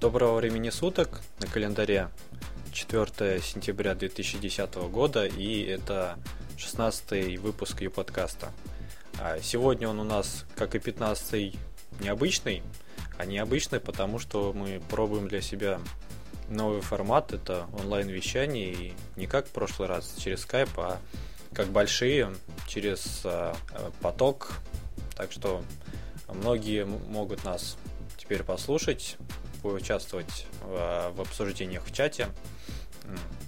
Доброго времени суток на календаре 4 сентября 2010 года и это 16 выпуск ее подкаста. А, сегодня он у нас, как и 15 необычный, а необычный, потому что мы пробуем для себя новый формат, это онлайн-вещание, и не как в прошлый раз через Skype, а как большие, через а, поток. Так что многие могут нас теперь послушать, поучаствовать в, в обсуждениях в чате.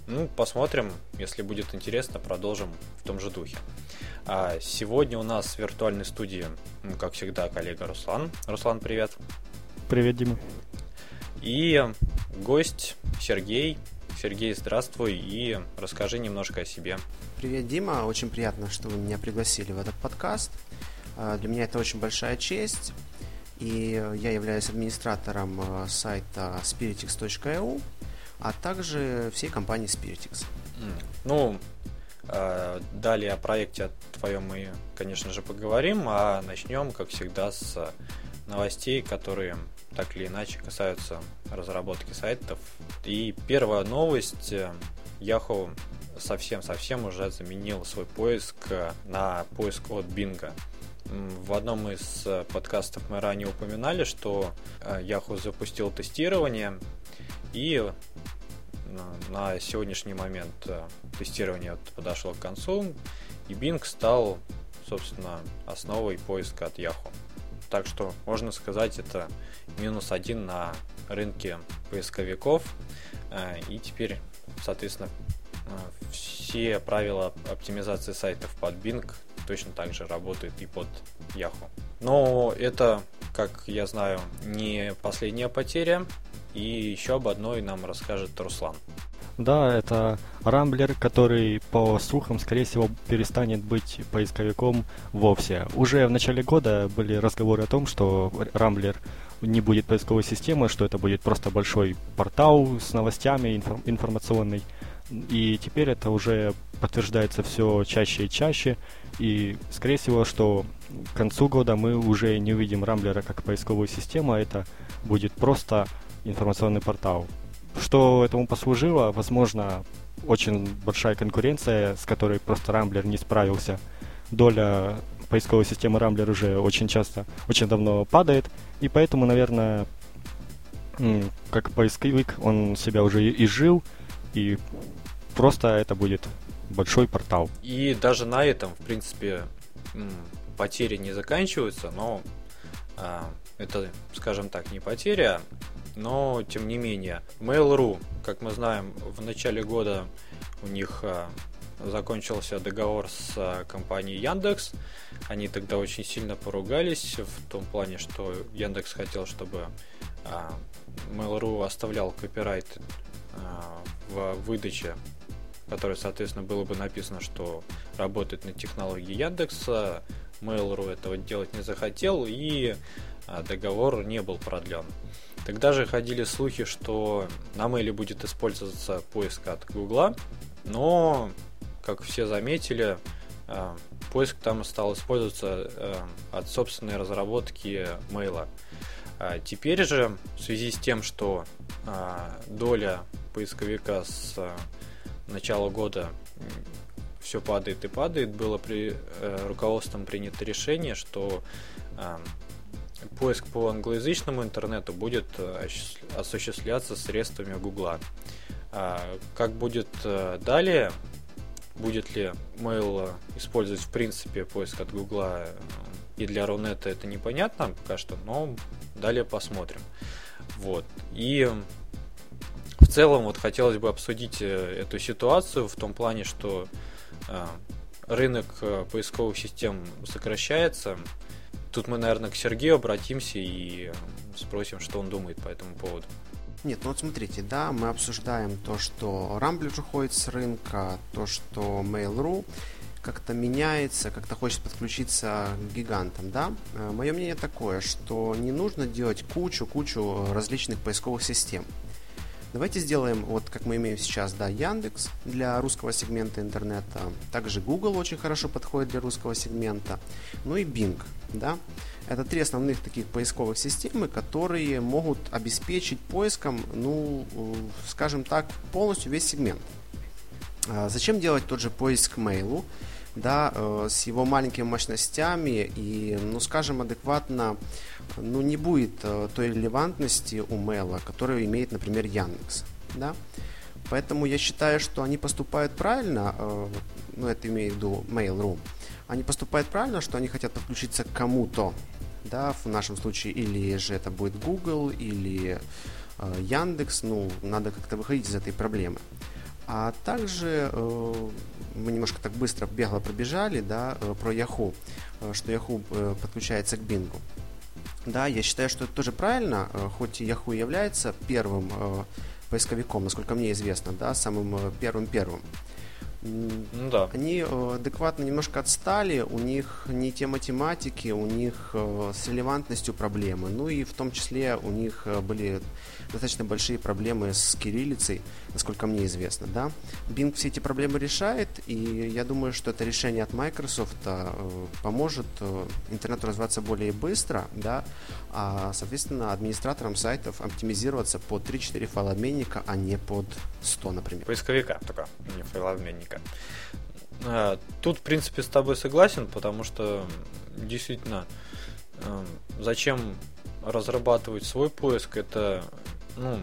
Ну, посмотрим, если будет интересно, продолжим в том же духе. А сегодня у нас в виртуальной студии, ну, как всегда, коллега Руслан. Руслан, привет. Привет, Дима. И гость Сергей. Сергей, здравствуй и расскажи немножко о себе. Привет, Дима. Очень приятно, что вы меня пригласили в этот подкаст. А, для меня это очень большая честь. И я являюсь администратором э, сайта spiritix.eu, а также всей компании Spiritix. Ну, э, далее о проекте твоем мы, конечно же, поговорим, а начнем, как всегда, с новостей, которые так или иначе касаются разработки сайтов. И первая новость. Э, Yahoo совсем-совсем уже заменил свой поиск на поиск от Bing. В одном из э, подкастов мы ранее упоминали, что э, Yahoo запустил тестирование, и э, на сегодняшний момент тестирование подошло к концу, и Bing стал, собственно, основой поиска от Yahoo. Так что, можно сказать, это минус один на рынке поисковиков. И теперь, соответственно, все правила оптимизации сайтов под Bing точно так же работает и под Yahoo. Но это, как я знаю, не последняя потеря. И еще об одной нам расскажет Руслан. Да, это Рамблер, который, по слухам, скорее всего, перестанет быть поисковиком вовсе. Уже в начале года были разговоры о том, что Рамблер не будет поисковой системы, что это будет просто большой портал с новостями инфор- информационный. И теперь это уже подтверждается все чаще и чаще. И, скорее всего, что к концу года мы уже не увидим Рамблера как поисковую систему, а это будет просто информационный портал. Что этому послужило? Возможно, очень большая конкуренция, с которой просто Рамблер не справился. Доля поисковой системы Рамблер уже очень часто, очень давно падает, и поэтому, наверное, как поисковик он себя уже и жил, и просто это будет большой портал. И даже на этом, в принципе, потери не заканчиваются, но а, это, скажем так, не потеря, но тем не менее. Mail.ru, как мы знаем, в начале года у них а, закончился договор с а, компанией Яндекс. Они тогда очень сильно поругались в том плане, что Яндекс хотел, чтобы а, Mail.ru оставлял копирайт в выдаче которой, соответственно, было бы написано, что работает на технологии Яндекса. Mail.ru этого делать не захотел, и а, договор не был продлен. Тогда же ходили слухи, что на Mail будет использоваться поиск от Гугла, но, как все заметили, а, поиск там стал использоваться а, от собственной разработки Mail. Теперь же, в связи с тем, что доля поисковика с начала года все падает и падает, было при э, руководством принято решение, что э, поиск по англоязычному интернету будет э, осуществляться средствами Гугла. А, как будет э, далее, будет ли Mail использовать в принципе поиск от Гугла и для Рунета это непонятно пока что, но далее посмотрим. Вот. И целом вот хотелось бы обсудить э, эту ситуацию в том плане, что э, рынок э, поисковых систем сокращается. Тут мы, наверное, к Сергею обратимся и спросим, что он думает по этому поводу. Нет, ну вот смотрите, да, мы обсуждаем то, что Rambler уходит с рынка, то, что Mail.ru как-то меняется, как-то хочет подключиться к гигантам, да. Мое мнение такое, что не нужно делать кучу-кучу различных поисковых систем. Давайте сделаем, вот как мы имеем сейчас, да, Яндекс для русского сегмента интернета, также Google очень хорошо подходит для русского сегмента, ну и Bing, да. Это три основных таких поисковых системы, которые могут обеспечить поиском, ну, скажем так, полностью весь сегмент. А зачем делать тот же поиск мейлу? да, э, с его маленькими мощностями и, ну, скажем, адекватно, ну, не будет э, той релевантности у мейла, которую имеет, например, Яндекс, да. Поэтому я считаю, что они поступают правильно, э, ну, это имею в виду Mail.ru, они поступают правильно, что они хотят подключиться к кому-то, да, в нашем случае или же это будет Google, или э, Яндекс, ну, надо как-то выходить из этой проблемы. А также э, мы немножко так быстро бегло пробежали, да, э, про Yahoo, э, что Yahoo подключается к Bing. Да, я считаю, что это тоже правильно, э, хоть Yahoo является первым э, поисковиком, насколько мне известно, да, самым э, первым-первым. Ну да. Они э, адекватно немножко отстали, у них не те математики, у них э, с релевантностью проблемы, ну и в том числе у них э, были достаточно большие проблемы с кириллицей, насколько мне известно, да. Bing все эти проблемы решает, и я думаю, что это решение от Microsoft поможет интернету развиваться более быстро, да, а, соответственно, администраторам сайтов оптимизироваться под 3-4 файлообменника, а не под 100, например. Поисковика только, не файлообменника. А, тут, в принципе, с тобой согласен, потому что действительно, эм, зачем разрабатывать свой поиск, это ну,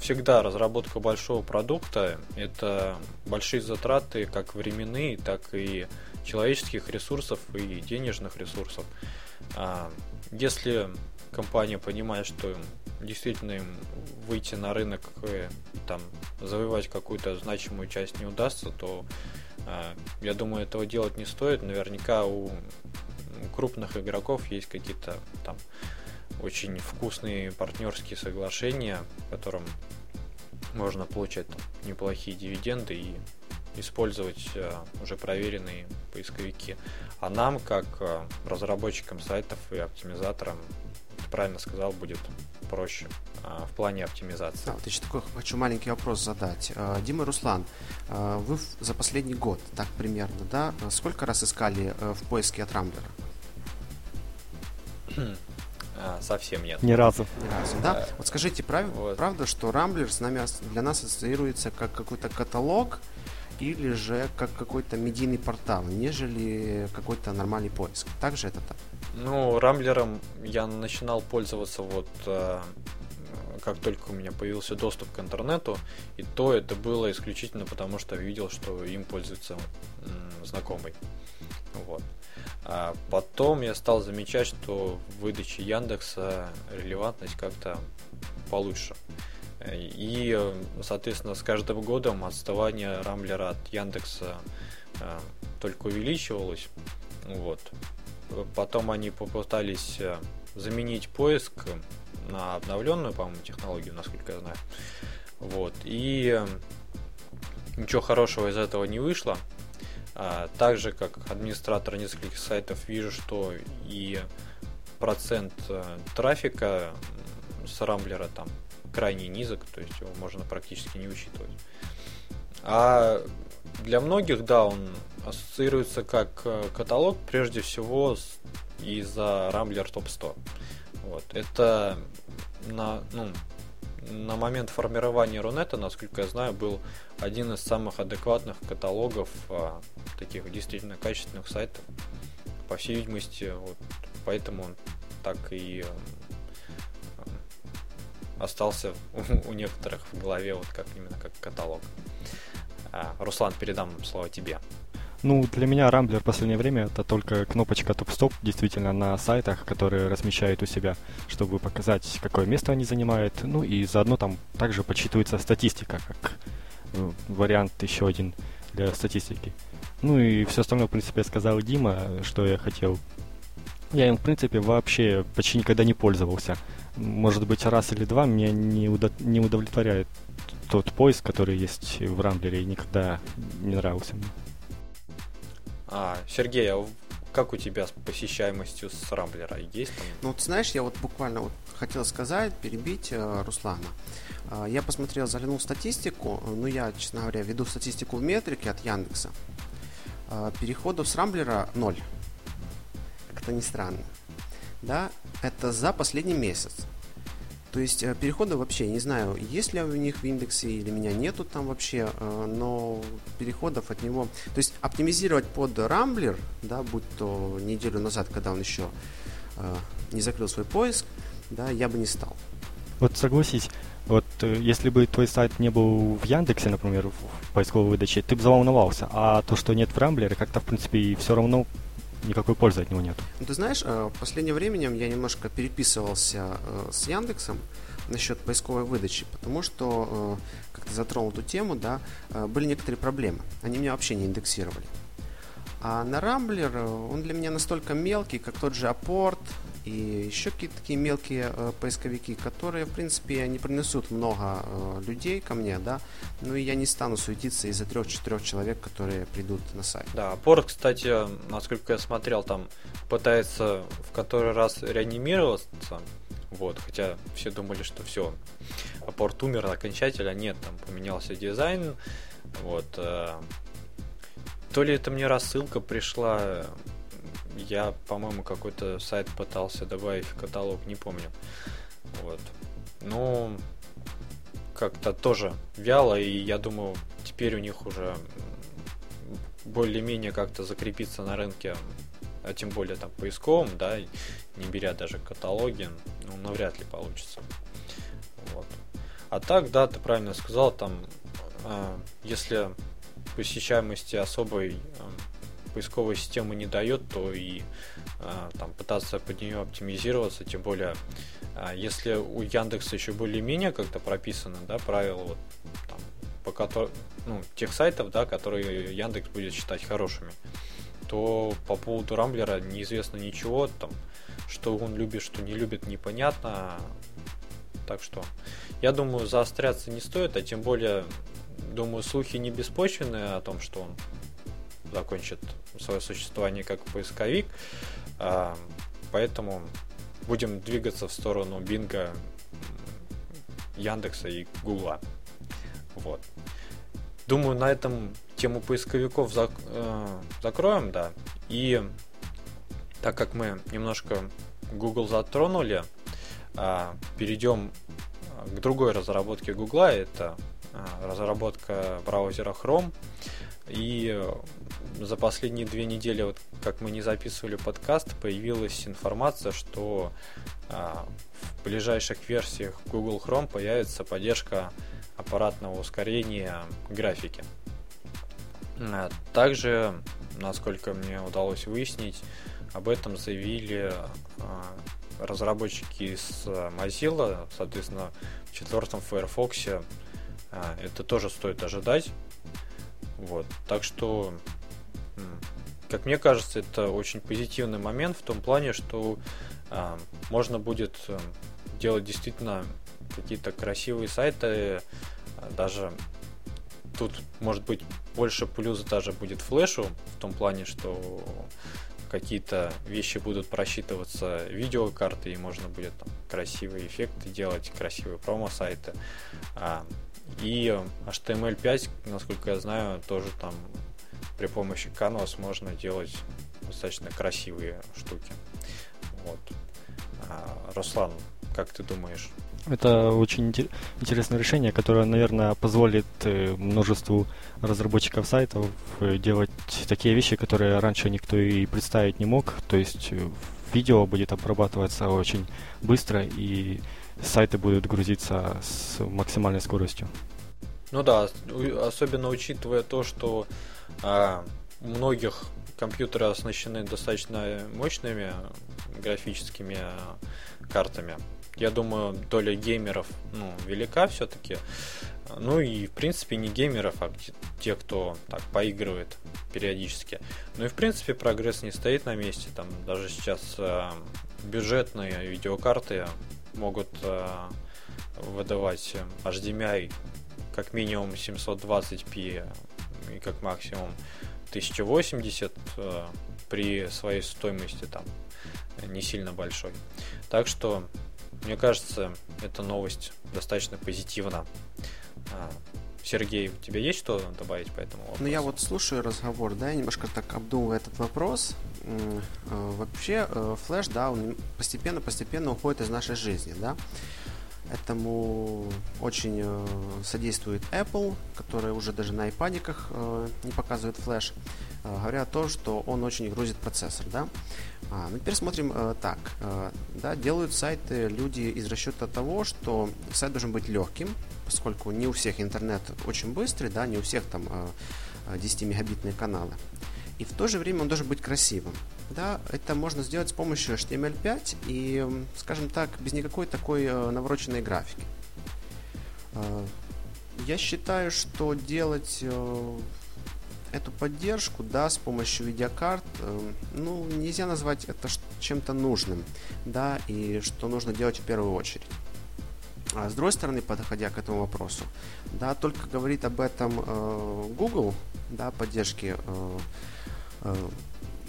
всегда разработка большого продукта, это большие затраты как временные, так и человеческих ресурсов и денежных ресурсов. А, если компания понимает, что действительно им выйти на рынок и там завоевать какую-то значимую часть не удастся, то э, я думаю, этого делать не стоит. Наверняка у крупных игроков есть какие-то там очень вкусные партнерские соглашения, которым можно получать неплохие дивиденды и использовать э, уже проверенные поисковики. А нам, как э, разработчикам сайтов и оптимизаторам, правильно сказал, будет проще а, в плане оптимизации. А, вот еще такой хочу маленький вопрос задать. Дима Руслан, вы за последний год, так примерно, да, сколько раз искали э, в поиске от Рамблера? Хм, совсем нет. Ни разу. Ни разу, да? Вот скажите, прав... вот. правда, что Рамблер с нами для нас ассоциируется как какой-то каталог или же как какой-то медийный портал, нежели какой-то нормальный поиск? Также это так? Ну, Рамблером я начинал пользоваться вот э, как только у меня появился доступ к интернету, и то это было исключительно потому, что видел, что им пользуется знакомый. Вот. А потом я стал замечать, что в выдаче Яндекса релевантность как-то получше. И, соответственно, с каждым годом отставание Рамблера от Яндекса э, только увеличивалось. Вот. Потом они попытались э, заменить поиск на обновленную, по-моему, технологию, насколько я знаю. Вот. И ничего хорошего из этого не вышло. А, также как администратор нескольких сайтов вижу, что и процент э, трафика с Рамблера там крайне низок, то есть его можно практически не учитывать. А для многих, да, он ассоциируется как э, каталог, прежде всего из-за Rambler Top 100. Вот. Это на, ну, на момент формирования Рунета, насколько я знаю, был один из самых адекватных каталогов а, таких действительно качественных сайтов. По всей видимости, вот, поэтому он так и а, остался у, у некоторых в голове вот как именно как каталог. А, Руслан, передам слово тебе. Ну, для меня Рамблер в последнее время это только кнопочка топ-стоп, действительно, на сайтах, которые размещают у себя, чтобы показать, какое место они занимают. Ну и заодно там также подсчитывается статистика, как э, вариант еще один для статистики. Ну и все остальное, в принципе, сказал Дима, что я хотел. Я им, в принципе, вообще почти никогда не пользовался. Может быть, раз или два меня не, удо- не удовлетворяет тот поиск, который есть в Рамблере, и никогда не нравился мне. А, Сергей, а как у тебя с посещаемостью с Рамблера? Есть там? Ну, ты знаешь, я вот буквально вот хотел сказать, перебить э, Руслана. Э, я посмотрел, заглянул статистику. Ну, я, честно говоря, веду статистику в метрике от Яндекса. Э, переходов с Рамблера ноль. Как-то не странно. Да, это за последний месяц. То есть э, переходы вообще, не знаю, есть ли у них в индексе или меня нету там вообще, э, но переходов от него... То есть оптимизировать под Рамблер, да, будь то неделю назад, когда он еще э, не закрыл свой поиск, да, я бы не стал. Вот согласись, вот если бы твой сайт не был в Яндексе, например, в поисковой выдаче, ты бы заволновался, а то, что нет в Рамблере, как-то, в принципе, все равно никакой пользы от него нет. Ну, ты знаешь, э, в последнее время я немножко переписывался э, с Яндексом насчет поисковой выдачи, потому что, э, как ты затронул эту тему, да, были некоторые проблемы. Они меня вообще не индексировали. А на Рамблер он для меня настолько мелкий, как тот же Апорт, и еще какие-то такие мелкие э, поисковики, которые, в принципе, не принесут много э, людей ко мне, да, ну и я не стану суетиться из-за трех-четырех человек, которые придут на сайт. Да, порт, кстати, насколько я смотрел, там пытается в который раз реанимироваться, вот, хотя все думали, что все, порт умер окончательно, нет, там поменялся дизайн, вот, э, то ли это мне рассылка пришла, я, по-моему, какой-то сайт пытался добавить в каталог, не помню. Вот. Ну, как-то тоже вяло, и я думаю, теперь у них уже более-менее как-то закрепиться на рынке, а тем более там поисковым, да, не беря даже каталоги, ну, навряд ли получится. Вот. А так, да, ты правильно сказал, там, э, если посещаемости особой э, поисковая система не дает, то и а, там пытаться под нее оптимизироваться, тем более а, если у Яндекса еще более-менее как-то прописано, да, правила вот, там, по которым, ну, тех сайтов, да, которые Яндекс будет считать хорошими, то по поводу Рамблера неизвестно ничего, там, что он любит, что не любит, непонятно. Так что, я думаю, заостряться не стоит, а тем более, думаю, слухи не беспочвенные о том, что он закончит свое существование как поисковик. А, поэтому будем двигаться в сторону Бинга, Яндекса и Гугла. Вот. Думаю, на этом тему поисковиков зак э, закроем, да. И так как мы немножко Google затронули, э, перейдем к другой разработке Гугла. Это э, разработка браузера Chrome. И за последние две недели, вот как мы не записывали подкаст, появилась информация, что а, в ближайших версиях Google Chrome появится поддержка аппаратного ускорения графики. А, также, насколько мне удалось выяснить, об этом заявили а, разработчики из Mozilla, соответственно, в четвертом Firefox а, это тоже стоит ожидать. Вот. Так что как мне кажется, это очень позитивный момент в том плане, что э, можно будет э, делать действительно какие-то красивые сайты, э, даже тут может быть больше плюс даже будет флешу в том плане, что какие-то вещи будут просчитываться видеокарты и можно будет там, красивые эффекты делать, красивые промо-сайты. А, и HTML5, насколько я знаю, тоже там при помощи Canvas можно делать достаточно красивые штуки. Вот. А, Руслан, как ты думаешь? Это очень интересное решение, которое, наверное, позволит э, множеству разработчиков сайтов э, делать такие вещи, которые раньше никто и представить не мог. То есть э, видео будет обрабатываться очень быстро, и сайты будут грузиться с максимальной скоростью. Ну да, особенно учитывая то, что а, у многих компьютеры оснащены достаточно мощными графическими картами. Я думаю, доля геймеров ну, велика все-таки. Ну и, в принципе, не геймеров, а те, кто так поигрывает периодически. Ну и, в принципе, прогресс не стоит на месте. Там даже сейчас э, бюджетные видеокарты могут э, выдавать HDMI как минимум 720p и как максимум 1080. Э, при своей стоимости там не сильно большой. Так что, мне кажется, эта новость достаточно позитивна. А, Сергей, у тебя есть что добавить по этому вопросу? Ну, я вот слушаю разговор, да, я немножко так обдумываю этот вопрос. Э, вообще, флеш, да, он постепенно-постепенно уходит из нашей жизни, да. Этому очень э, содействует Apple, который уже даже на iPadиках э, не показывает флеш, э, говоря о том, что он очень грузит процессор. Да? А, ну, теперь смотрим так. Да, делают сайты люди из расчета того, что сайт должен быть легким, поскольку не у всех интернет очень быстрый, да, не у всех там э, 10-мегабитные каналы. И в то же время он должен быть красивым. Да, это можно сделать с помощью HTML5 и, скажем так, без никакой такой э, навороченной графики. Э, я считаю, что делать э, эту поддержку, да, с помощью видеокарт, ну, нельзя назвать это чем-то нужным, да, и что нужно делать в первую очередь. А с другой стороны, подходя к этому вопросу, да, только говорит об этом э, Google, да, поддержки э,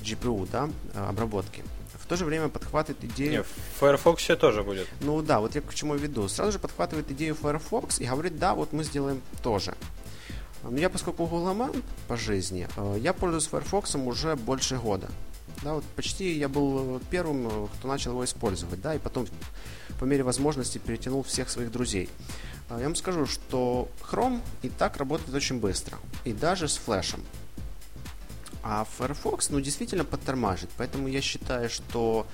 GPU, да, обработки. В то же время подхватывает идею... Не, в Firefox тоже будет. Ну да, вот я к чему веду. Сразу же подхватывает идею Firefox и говорит, да, вот мы сделаем тоже. Но я, поскольку гугломан по жизни, э, я пользуюсь Firefox уже больше года. Да, вот почти я был первым, э, кто начал его использовать, да, и потом по мере возможности перетянул всех своих друзей. Э, я вам скажу, что Chrome и так работает очень быстро, и даже с флешем. А Firefox, ну, действительно подтормажит. Поэтому я считаю, что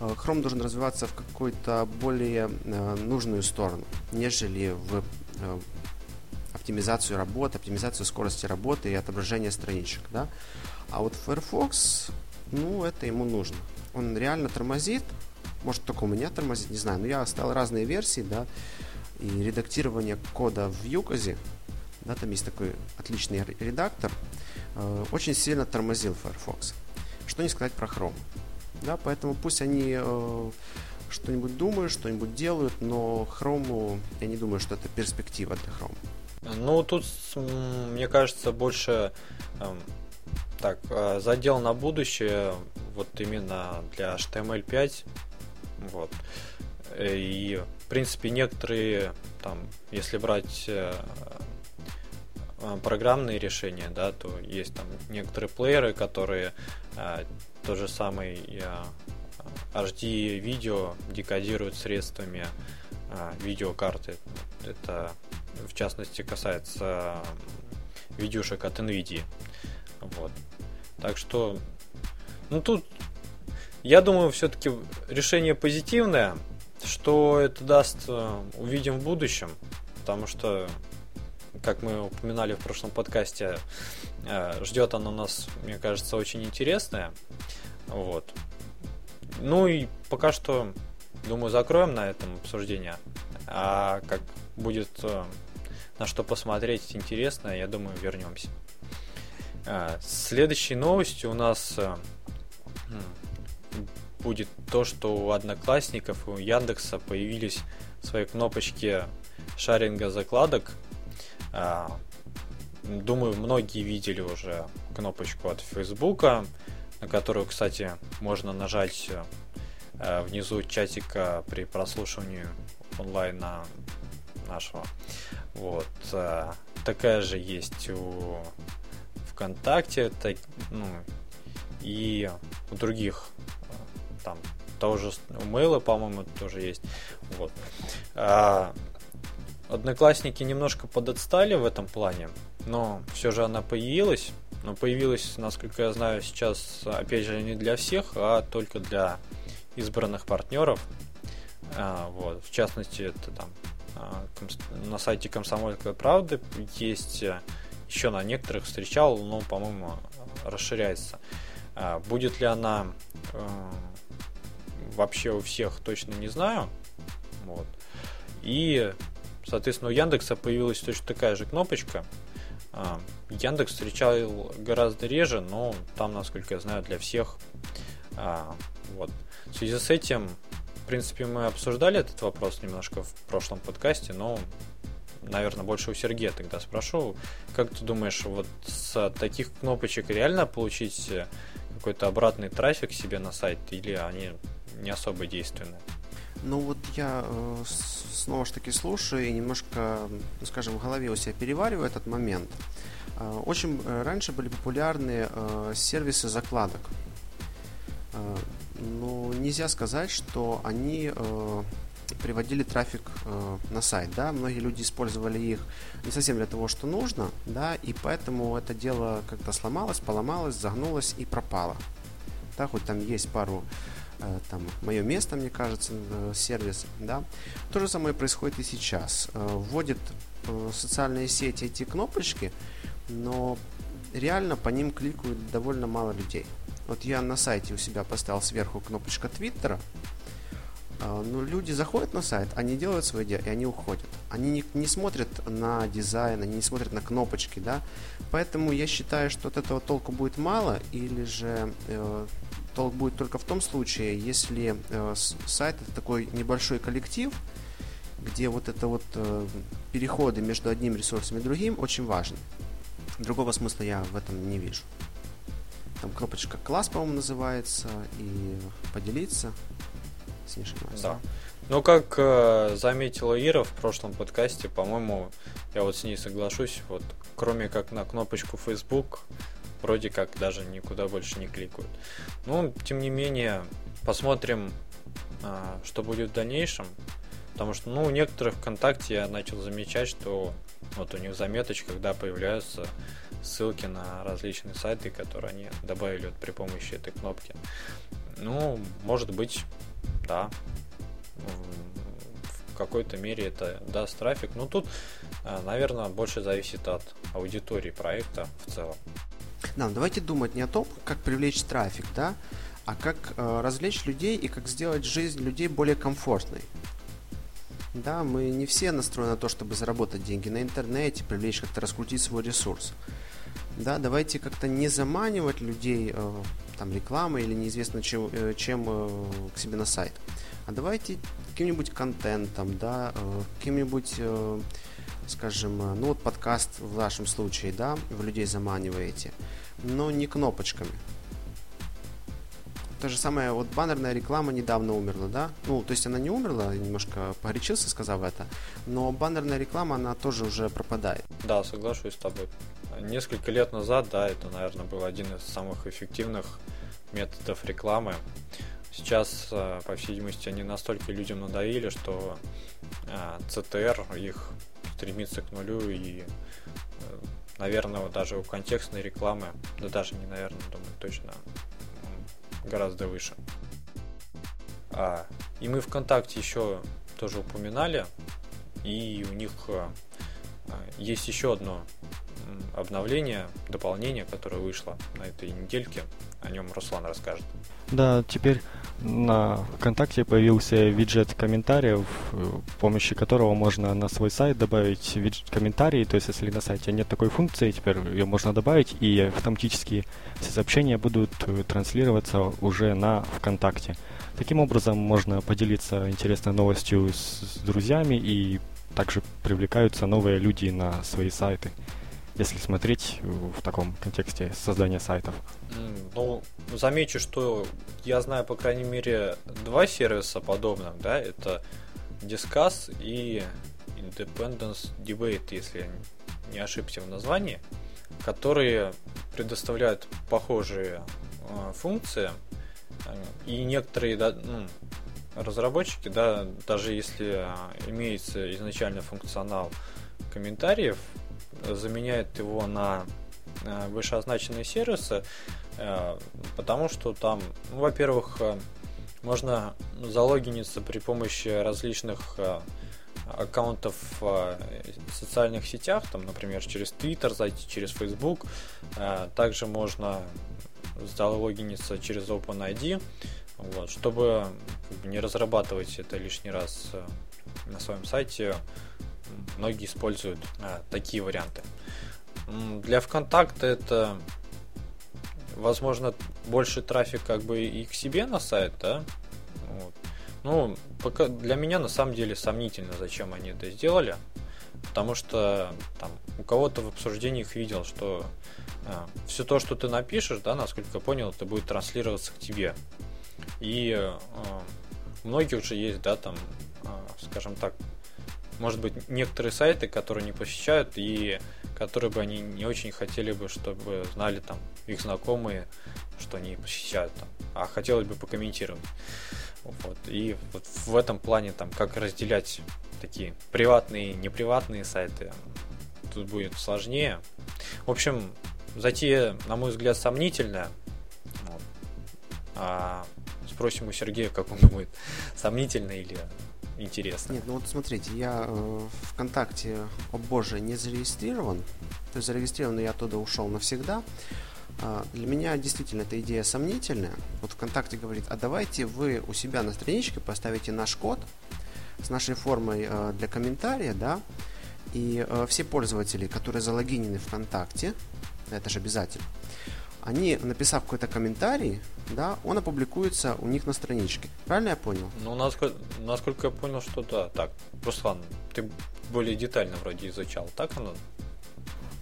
э, Chrome должен развиваться в какую-то более э, нужную сторону, нежели в э, оптимизацию работы, оптимизацию скорости работы и отображения страничек, да. А вот Firefox, ну, это ему нужно. Он реально тормозит, может, только у меня тормозит, не знаю, но я оставил разные версии, да, и редактирование кода в Юказе, да, там есть такой отличный редактор, очень сильно тормозил Firefox. Что не сказать про Chrome. Да, поэтому пусть они э, что-нибудь думают, что-нибудь делают, но Chrome, я не думаю, что это перспектива для Chrome. Ну, тут, мне кажется, больше эм, так, э, задел на будущее, вот именно для HTML5. Вот. И, в принципе, некоторые, там, если брать Э, программные решения, да, то есть там некоторые плееры, которые а, тот же самый а, HD видео декодируют средствами а, видеокарты. Это в частности касается видюшек от NVIDIA. Вот. Так что, ну тут, я думаю, все-таки решение позитивное. Что это даст, э, увидим в будущем. Потому что как мы упоминали в прошлом подкасте, э, ждет оно нас, мне кажется, очень интересное. Вот. Ну и пока что, думаю, закроем на этом обсуждение. А как будет э, на что посмотреть интересно, я думаю, вернемся. Э, следующей новостью у нас будет то, что у одноклассников, у Яндекса появились свои кнопочки шаринга закладок думаю, многие видели уже кнопочку от Фейсбука, на которую, кстати, можно нажать э, внизу чатика при прослушивании онлайна нашего. Вот. Э, такая же есть у ВКонтакте, так, ну, и у других э, там тоже у Мейла, по-моему, тоже есть. Вот. Одноклассники немножко подотстали в этом плане, но все же она появилась. Но появилась, насколько я знаю, сейчас, опять же, не для всех, а только для избранных партнеров. А, вот, в частности, это там а, на сайте Комсомольской правды есть э, еще на некоторых встречал, но, по-моему, расширяется. А, будет ли она э, вообще у всех, точно не знаю. Вот. И Соответственно, у Яндекса появилась точно такая же кнопочка. А, Яндекс встречал гораздо реже, но там, насколько я знаю, для всех. А, вот. В связи с этим, в принципе, мы обсуждали этот вопрос немножко в прошлом подкасте, но, наверное, больше у Сергея тогда спрошу. Как ты думаешь, вот с таких кнопочек реально получить какой-то обратный трафик себе на сайт, или они не особо действенны? Ну вот я э, снова ж таки слушаю и немножко, ну, скажем, в голове у себя перевариваю этот момент. Э, очень э, раньше были популярны э, сервисы закладок. Э, но нельзя сказать, что они э, приводили трафик э, на сайт, да, многие люди использовали их не совсем для того, что нужно, да, и поэтому это дело как-то сломалось, поломалось, загнулось и пропало. Да, хоть там есть пару там мое место, мне кажется, э, сервис, да. То же самое происходит и сейчас. Э, вводит э, социальные сети эти кнопочки, но реально по ним кликают довольно мало людей. Вот я на сайте у себя поставил сверху кнопочка Твиттера, но люди заходят на сайт, они делают свое дело, и они уходят. Они не, не смотрят на дизайн, они не смотрят на кнопочки, да. Поэтому я считаю, что от этого толку будет мало, или же э, толк будет только в том случае, если э, сайт это такой небольшой коллектив, где вот это вот э, переходы между одним ресурсом и другим очень важны. Другого смысла я в этом не вижу. Там кнопочка класс, по-моему, называется, и поделиться если. Да. Ну, как э, заметила Ира в прошлом подкасте, по-моему, я вот с ней соглашусь, вот кроме как на кнопочку Facebook, вроде как даже никуда больше не кликают. Ну, тем не менее, посмотрим, э, что будет в дальнейшем. Потому что, ну, у некоторых ВКонтакте я начал замечать, что вот у них в заметочках, да, появляются ссылки на различные сайты, которые они добавили вот при помощи этой кнопки. Ну, может быть, да, в какой-то мере это даст трафик. Но тут, э, наверное, больше зависит от аудитории проекта в целом. Да, давайте думать не о том, как привлечь трафик, да, а как э, развлечь людей и как сделать жизнь людей более комфортной. Да, мы не все настроены на то, чтобы заработать деньги на интернете, привлечь, как-то раскрутить свой ресурс. Да, давайте как-то не заманивать людей э, там рекламой или неизвестно чем, э, чем э, к себе на сайт. А давайте каким-нибудь контентом, да, э, каким-нибудь, скажем, ну вот подкаст в вашем случае, да, вы людей заманиваете, но не кнопочками. То же самое, вот баннерная реклама недавно умерла, да? Ну, то есть она не умерла, немножко погорячился, сказав это, но баннерная реклама, она тоже уже пропадает. Да, соглашусь с тобой несколько лет назад, да, это, наверное, был один из самых эффективных методов рекламы. Сейчас, э, по всей видимости, они настолько людям надоели, что э, их стремится к нулю и, э, наверное, вот даже у контекстной рекламы, да даже не наверное, думаю, точно гораздо выше. А, и мы ВКонтакте еще тоже упоминали, и у них есть еще одно обновление, дополнение, которое вышло на этой недельке. О нем Руслан расскажет. Да, теперь на ВКонтакте появился виджет комментариев, э, с помощью которого можно на свой сайт добавить виджет комментарии. То есть, если на сайте нет такой функции, теперь ее можно добавить, и автоматически все сообщения будут э, транслироваться уже на ВКонтакте. Таким образом, можно поделиться интересной новостью с, с друзьями, и также привлекаются новые люди на свои сайты если смотреть в таком контексте создания сайтов? Ну, замечу, что я знаю, по крайней мере, два сервиса подобных, да, это Discuss и Independence Debate, если я не ошибся в названии, которые предоставляют похожие э, функции, и некоторые да, ну, разработчики, да, даже если имеется изначально функционал комментариев, заменяет его на э, вышеозначенные сервисы, э, потому что там, ну, во-первых, э, можно залогиниться при помощи различных аккаунтов в социальных сетях, там, например, через Twitter, зайти через Facebook. Также можно залогиниться через OpenID, вот, чтобы не разрабатывать это лишний раз на своем сайте многие используют а, такие варианты. Для ВКонтакта это, возможно, больше трафик как бы и к себе на сайт, да? Вот. Ну, пока для меня на самом деле сомнительно, зачем они это сделали. Потому что там у кого-то в обсуждениях видел, что а, все то, что ты напишешь, да, насколько я понял, это будет транслироваться к тебе. И у многих уже есть, да, там, а, скажем так, может быть, некоторые сайты, которые не посещают и которые бы они не очень хотели бы, чтобы знали там их знакомые, что они посещают там, а хотелось бы покомментировать. Вот. И вот в этом плане там как разделять такие приватные и неприватные сайты тут будет сложнее. В общем, затея, на мой взгляд, сомнительная. Вот. А спросим у Сергея, как он думает, сомнительно или интересно. Нет, ну вот смотрите, я э, ВКонтакте, о боже, не зарегистрирован. То есть зарегистрирован, я оттуда ушел навсегда. Э, для меня действительно эта идея сомнительная. Вот ВКонтакте говорит, а давайте вы у себя на страничке поставите наш код с нашей формой э, для комментария, да, и э, все пользователи, которые залогинены ВКонтакте, это же обязательно, они, написав какой-то комментарий, да, он опубликуется у них на страничке. Правильно я понял? Ну, насколько, насколько я понял, что да. Так, Руслан, ты более детально вроде изучал, так оно?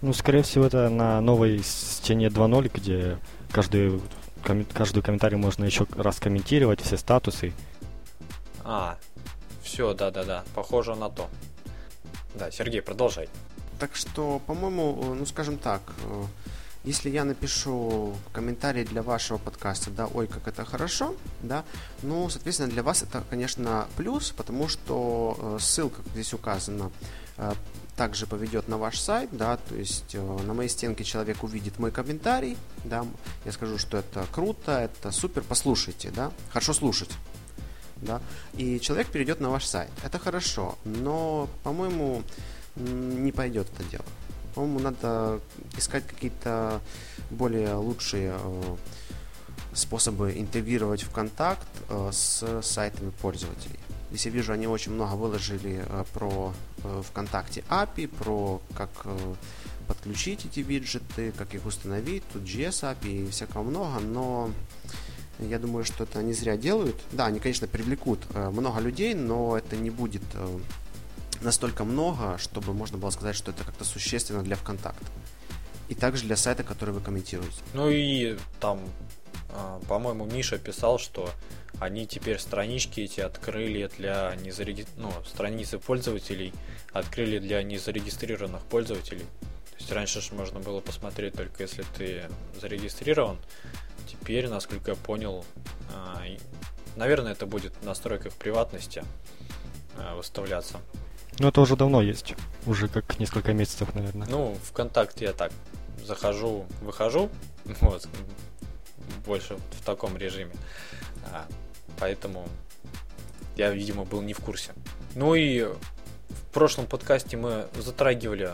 Ну, скорее всего, это на новой стене 2.0, где каждый, ком, каждый комментарий можно еще раз комментировать, все статусы. А, все, да-да-да, похоже на то. Да, Сергей, продолжай. Так что, по-моему, ну, скажем так, э, если я напишу комментарий для вашего подкаста, да, ой, как это хорошо, да, ну, соответственно, для вас это, конечно, плюс, потому что э, ссылка, здесь указано, э, также поведет на ваш сайт, да, то есть э, на моей стенке человек увидит мой комментарий, да, я скажу, что это круто, это супер, послушайте, да, хорошо слушать, да, и человек перейдет на ваш сайт, это хорошо, но, по-моему, не пойдет это дело. По-моему, надо искать какие-то более лучшие э, способы интегрировать в контакт э, с сайтами пользователей. Я вижу, они очень много выложили э, про ВКонтакте API, про как подключить эти виджеты, как их установить, тут JS API и всякого много, но я думаю, что это они зря делают. Да, они, конечно, привлекут много людей, но это не будет настолько много, чтобы можно было сказать, что это как-то существенно для ВКонтакта. И также для сайта, который вы комментируете. Ну и там, а, по-моему, Миша писал, что они теперь странички эти открыли для незареги... ну, страницы пользователей открыли для незарегистрированных пользователей. То есть раньше же можно было посмотреть только если ты зарегистрирован. Теперь, насколько я понял, а, наверное, это будет в настройках приватности а, выставляться. Ну, это уже давно есть. Уже как несколько месяцев, наверное. Ну, ВКонтакте я так захожу, выхожу. Вот. Больше в таком режиме. А, поэтому я, видимо, был не в курсе. Ну и в прошлом подкасте мы затрагивали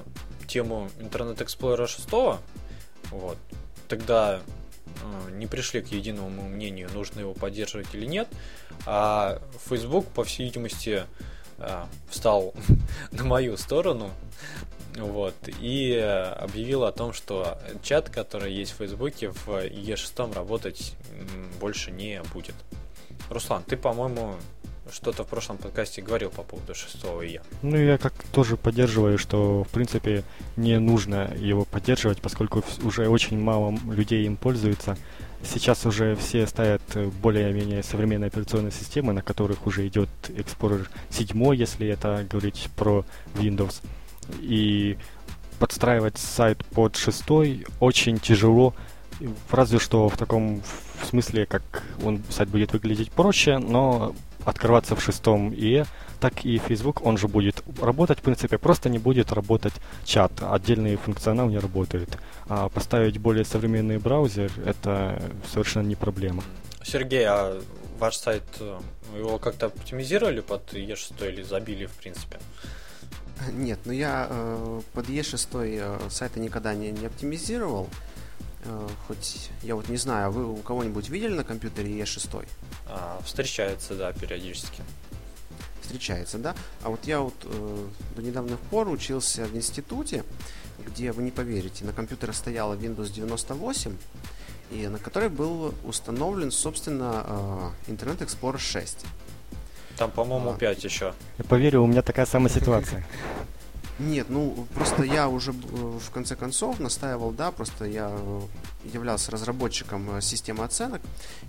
тему Internet Explorer 6. Вот. Тогда э, не пришли к единому мнению, нужно его поддерживать или нет. А Facebook, по всей видимости, встал на мою сторону, вот, и объявил о том, что чат, который есть в Фейсбуке, в E6 работать больше не будет. Руслан, ты, по-моему, что-то в прошлом подкасте говорил по поводу шестого я. Ну, я как тоже поддерживаю, что, в принципе, не нужно его поддерживать, поскольку уже очень мало людей им пользуются. Сейчас уже все ставят более-менее современные операционные системы, на которых уже идет Explorer 7, если это говорить про Windows. И подстраивать сайт под шестой очень тяжело, разве что в таком смысле, как он сайт будет выглядеть проще, но открываться в шестом ИЭ, так и Facebook, он же будет работать, в принципе, просто не будет работать чат, отдельный функционал не работает. А поставить более современный браузер, это совершенно не проблема. Сергей, а ваш сайт, э, его как-то оптимизировали под E6 или забили, в принципе? Нет, ну я э, под E6 э, сайта никогда не, не оптимизировал. Э, хоть я вот не знаю, а вы у кого-нибудь видели на компьютере E6? А, встречается, да, периодически. Встречается, да? А вот я вот э, до недавних пор учился в институте, где, вы не поверите, на компьютере стояла Windows 98, и на которой был установлен, собственно, э, Internet Explorer 6. Там, по-моему, а. 5 еще. Я поверю, у меня такая самая ситуация. Нет, ну просто я уже э, в конце концов настаивал, да, просто я э, являлся разработчиком э, системы оценок,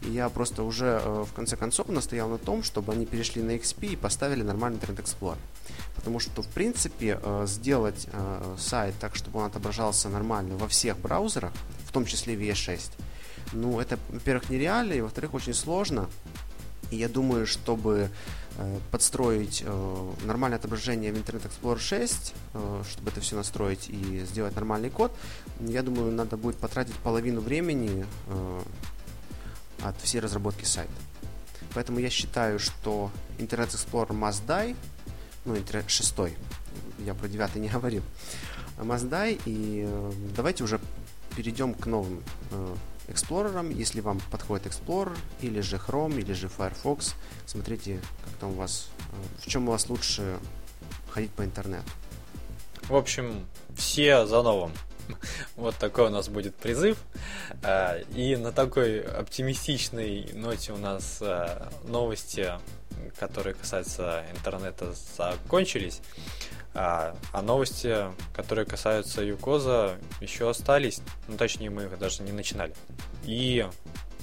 и я просто уже в конце концов настоял на том, чтобы они перешли на XP и поставили нормальный Internet Explorer. Потому что, в принципе, сделать сайт так, чтобы он отображался нормально во всех браузерах, в том числе VS6, ну, это, во-первых, нереально, и, во-вторых, очень сложно. И я думаю, чтобы Э, подстроить э, нормальное отображение в Internet Explorer 6, э, чтобы это все настроить и сделать нормальный код, я думаю, надо будет потратить половину времени от всей разработки сайта. Поэтому я считаю, что Internet Explorer must die, ну, 6, я про 9 не говорил, must die, и давайте уже перейдем к новым Explorer, если вам подходит Explorer, или же Chrome, или же Firefox, смотрите, как там у вас, э, в чем у вас лучше ходить по интернету. В общем, все за новым. Вот такой у нас будет призыв. Э, и на такой оптимистичной ноте у нас э, новости, которые касаются интернета, закончились. А, а новости, которые касаются Юкоза, еще остались. Ну, точнее, мы их даже не начинали. И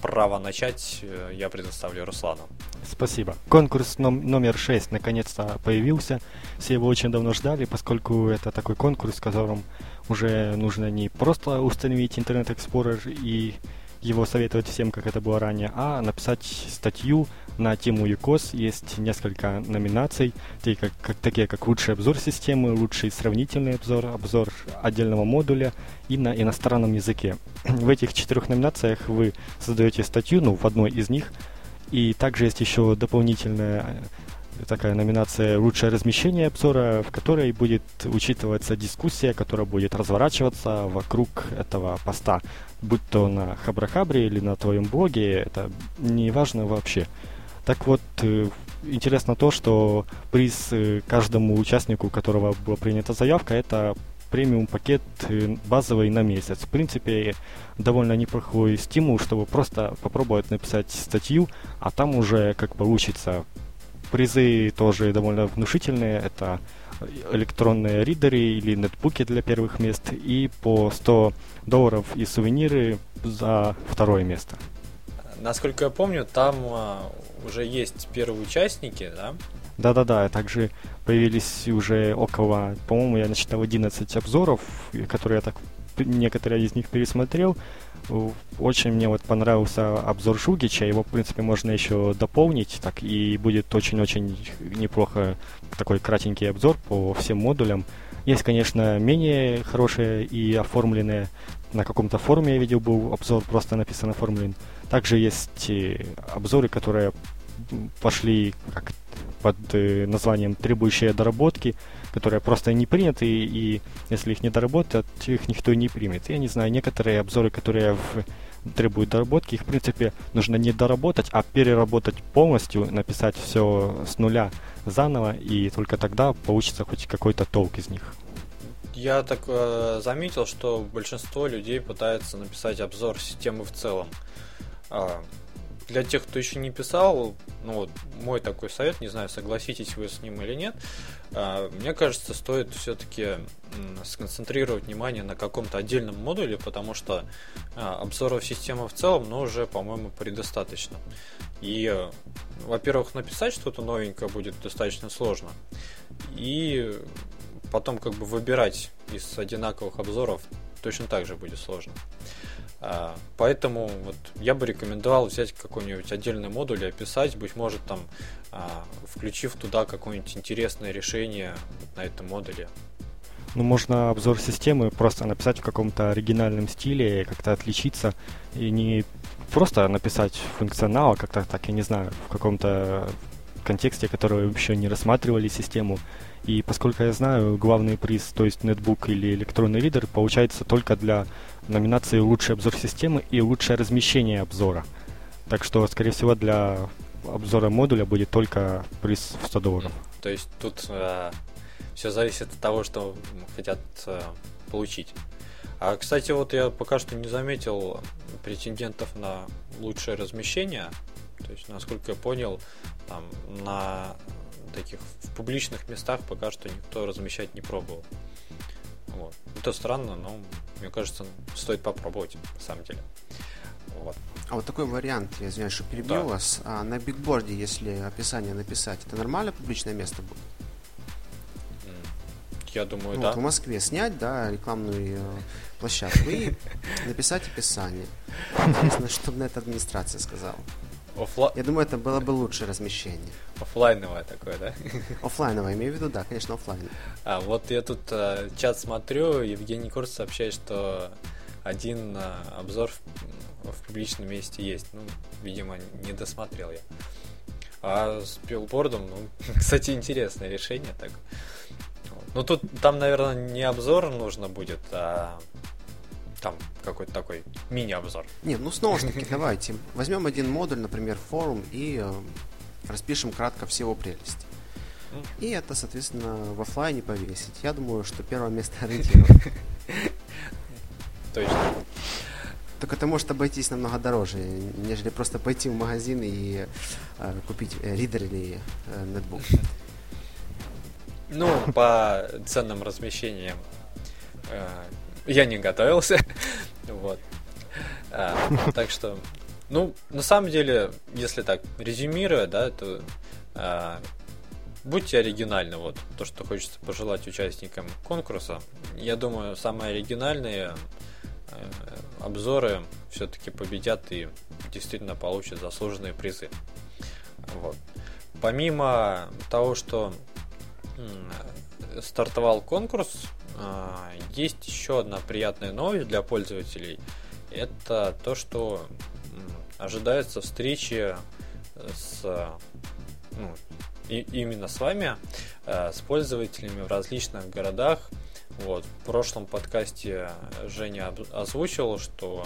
право начать э, я предоставлю Руслану. Спасибо. Конкурс номер 6 наконец-то появился. Все его очень давно ждали, поскольку это такой конкурс, в котором уже нужно не просто установить Internet Explorer и его советовать всем, как это было ранее, а написать статью на тему ЮКОС. Есть несколько номинаций, такие как, как, такие как лучший обзор системы, лучший сравнительный обзор, обзор отдельного модуля и на иностранном языке. В этих четырех номинациях вы создаете статью, ну, в одной из них, и также есть еще дополнительная такая номинация «Лучшее размещение обзора», в которой будет учитываться дискуссия, которая будет разворачиваться вокруг этого поста. Будь то на Хабрахабре или на твоем блоге, это не важно вообще. Так вот, э, интересно то, что приз э, каждому участнику, у которого была принята заявка, это премиум пакет э, базовый на месяц. В принципе, довольно неплохой стимул, чтобы просто попробовать написать статью, а там уже как получится. Призы тоже довольно внушительные. Это электронные ридеры или нетбуки для первых мест и по 100 долларов и сувениры за второе место. Насколько я помню, там а, уже есть первые участники, да? Да-да-да, также появились уже около, по-моему, я насчитал 11 обзоров, которые я так некоторые из них пересмотрел. Очень мне вот понравился обзор Жугича, его, в принципе, можно еще дополнить, так и будет очень-очень неплохо такой кратенький обзор по всем модулям. Есть, конечно, менее хорошие и оформленные. На каком-то форуме я видел был обзор, просто написан оформлен. Также есть обзоры, которые пошли как под э, названием требующие доработки, которые просто не приняты, и если их не доработают, их никто не примет. Я не знаю, некоторые обзоры, которые в требуют доработки, их, в принципе, нужно не доработать, а переработать полностью, написать все с нуля заново, и только тогда получится хоть какой-то толк из них. Я так э, заметил, что большинство людей пытается написать обзор системы в целом. А, для тех, кто еще не писал, ну вот мой такой совет, не знаю, согласитесь вы с ним или нет, а, мне кажется, стоит все-таки сконцентрировать внимание на каком-то отдельном модуле, потому что а, обзоров системы в целом, ну, уже, по-моему, предостаточно. И, во-первых, написать что-то новенькое будет достаточно сложно. И потом как бы выбирать из одинаковых обзоров точно так же будет сложно. А, поэтому вот я бы рекомендовал взять какой-нибудь отдельный модуль и описать, быть может там а, включив туда какое-нибудь интересное решение на этом модуле. Ну, можно обзор системы просто написать в каком-то оригинальном стиле, как-то отличиться, и не просто написать функционал, а как-то так, я не знаю, в каком-то контексте, который вы еще не рассматривали систему. И поскольку я знаю, главный приз, то есть нетбук или электронный ридер, получается только для номинации «Лучший обзор системы» и «Лучшее размещение обзора». Так что, скорее всего, для обзора модуля будет только приз в 100 долларов. То есть тут э, все зависит от того, что хотят э, получить. А, кстати, вот я пока что не заметил претендентов на лучшее размещение. То есть, насколько я понял, там на таких в публичных местах пока что никто размещать не пробовал. Вот. Это странно, но мне кажется, стоит попробовать, на самом деле. Вот. А вот такой вариант, я извиняюсь, что перебил да. вас. А на бигборде, если описание написать, это нормально публичное место будет? Я думаю, ну, да. Вот в Москве снять, да, рекламную э, площадку и написать описание. Интересно, что на это администрация сказала. Офла... Я думаю, это было бы лучшее размещение. Офлайновое такое, да? Офлайновое, имею в виду, да, конечно, офлайн. А вот я тут э, чат смотрю, Евгений Курс сообщает, что один э, обзор в, в публичном месте есть. Ну, видимо, не досмотрел я. А с билбордом, ну, кстати, интересное решение так. Ну тут там, наверное, не обзор нужно будет, а там какой-то такой мини-обзор. Не, ну таки, давайте. Возьмем один модуль, например, форум, и э, распишем кратко все его прелести. И это, соответственно, в офлайне повесить. Я думаю, что первое место ориентировано. Точно. Только это может обойтись намного дороже, нежели просто пойти в магазин и э, купить э, ридер или э, нетбук. Ну, по ценным размещениям э, я не готовился. вот. А, так что, ну, на самом деле, если так резюмируя, да, то а, будьте оригинальны, вот то, что хочется пожелать участникам конкурса. Я думаю, самые оригинальные э, обзоры все-таки победят и действительно получат заслуженные призы. Вот. Помимо того, что стартовал конкурс, а, есть еще одна приятная новость для пользователей. Это то, что ожидается встречи с ну, и, именно с вами, э, с пользователями в различных городах. Вот, в прошлом подкасте Женя озвучил, что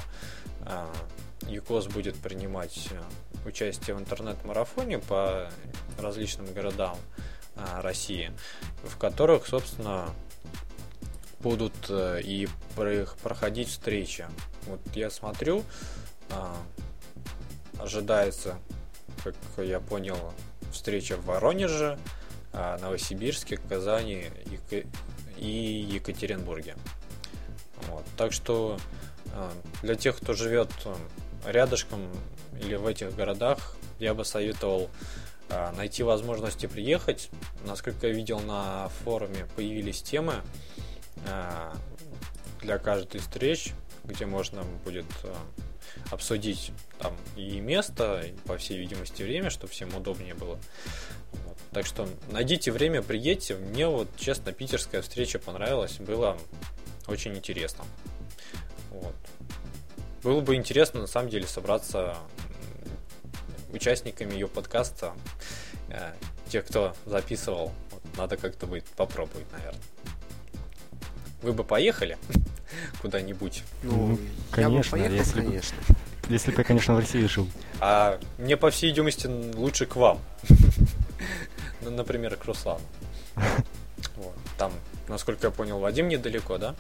э, ЮКОС будет принимать э, участие в интернет-марафоне по различным городам э, России, в которых, собственно, будут э, и проходить встречи. Вот я смотрю, э, ожидается, как я понял, встреча в Воронеже, э, Новосибирске, Казани и Екатеринбурге. Вот. Так что для тех, кто живет рядышком или в этих городах, я бы советовал найти возможности приехать. Насколько я видел на форуме, появились темы, Э, для каждой встреч, где можно будет э, обсудить там и место, и, по всей видимости, время, чтобы всем удобнее было. Вот. Так что найдите время, приедьте. Мне вот, честно, питерская встреча понравилась, было очень интересно. Вот. Было бы интересно, на самом деле, собраться участниками ее подкаста, э, тех, кто записывал. Надо как-то будет попробовать, наверное. Вы бы поехали куда-нибудь? Ну, конечно, я бы поехал, если конечно. Бы, если бы я, конечно, в России жил. А мне, по всей видимости, лучше к вам. Ну, например, к Руслану. Вот. Там, насколько я понял, Вадим недалеко, да?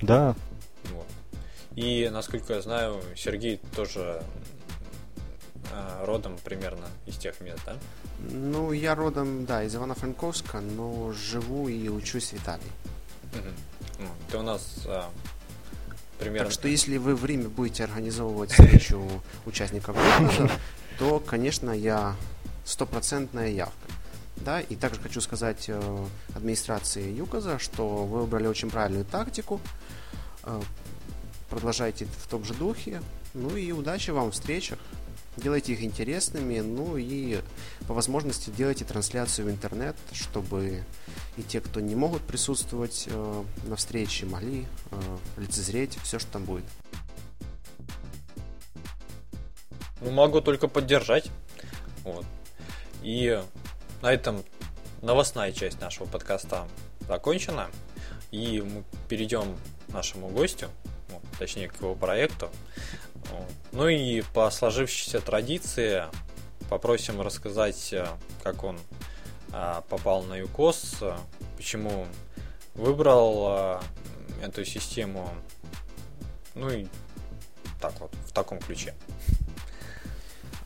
Да. Вот. И, насколько я знаю, Сергей тоже родом примерно из тех мест, да? Ну, я родом, да, из Ивано-Франковска, но живу и учусь в Италии. Угу. Ты у нас а, примерно... Так что если вы в Риме будете организовывать встречу участников Юкоза, то, конечно, я стопроцентная явка. Да, и также хочу сказать э, администрации Юказа, что вы выбрали очень правильную тактику. Э, продолжайте в том же духе. Ну и удачи вам в встречах. Делайте их интересными, ну и по возможности делайте трансляцию в интернет, чтобы и те, кто не могут присутствовать э, на встрече, могли э, лицезреть все, что там будет. Могу только поддержать. Вот. И на этом новостная часть нашего подкаста закончена. И мы перейдем к нашему гостю, точнее к его проекту. Ну и по сложившейся традиции попросим рассказать, э, как он а, попал на ЮКОС, э, почему выбрал э, эту систему, ну и так вот, в таком ключе.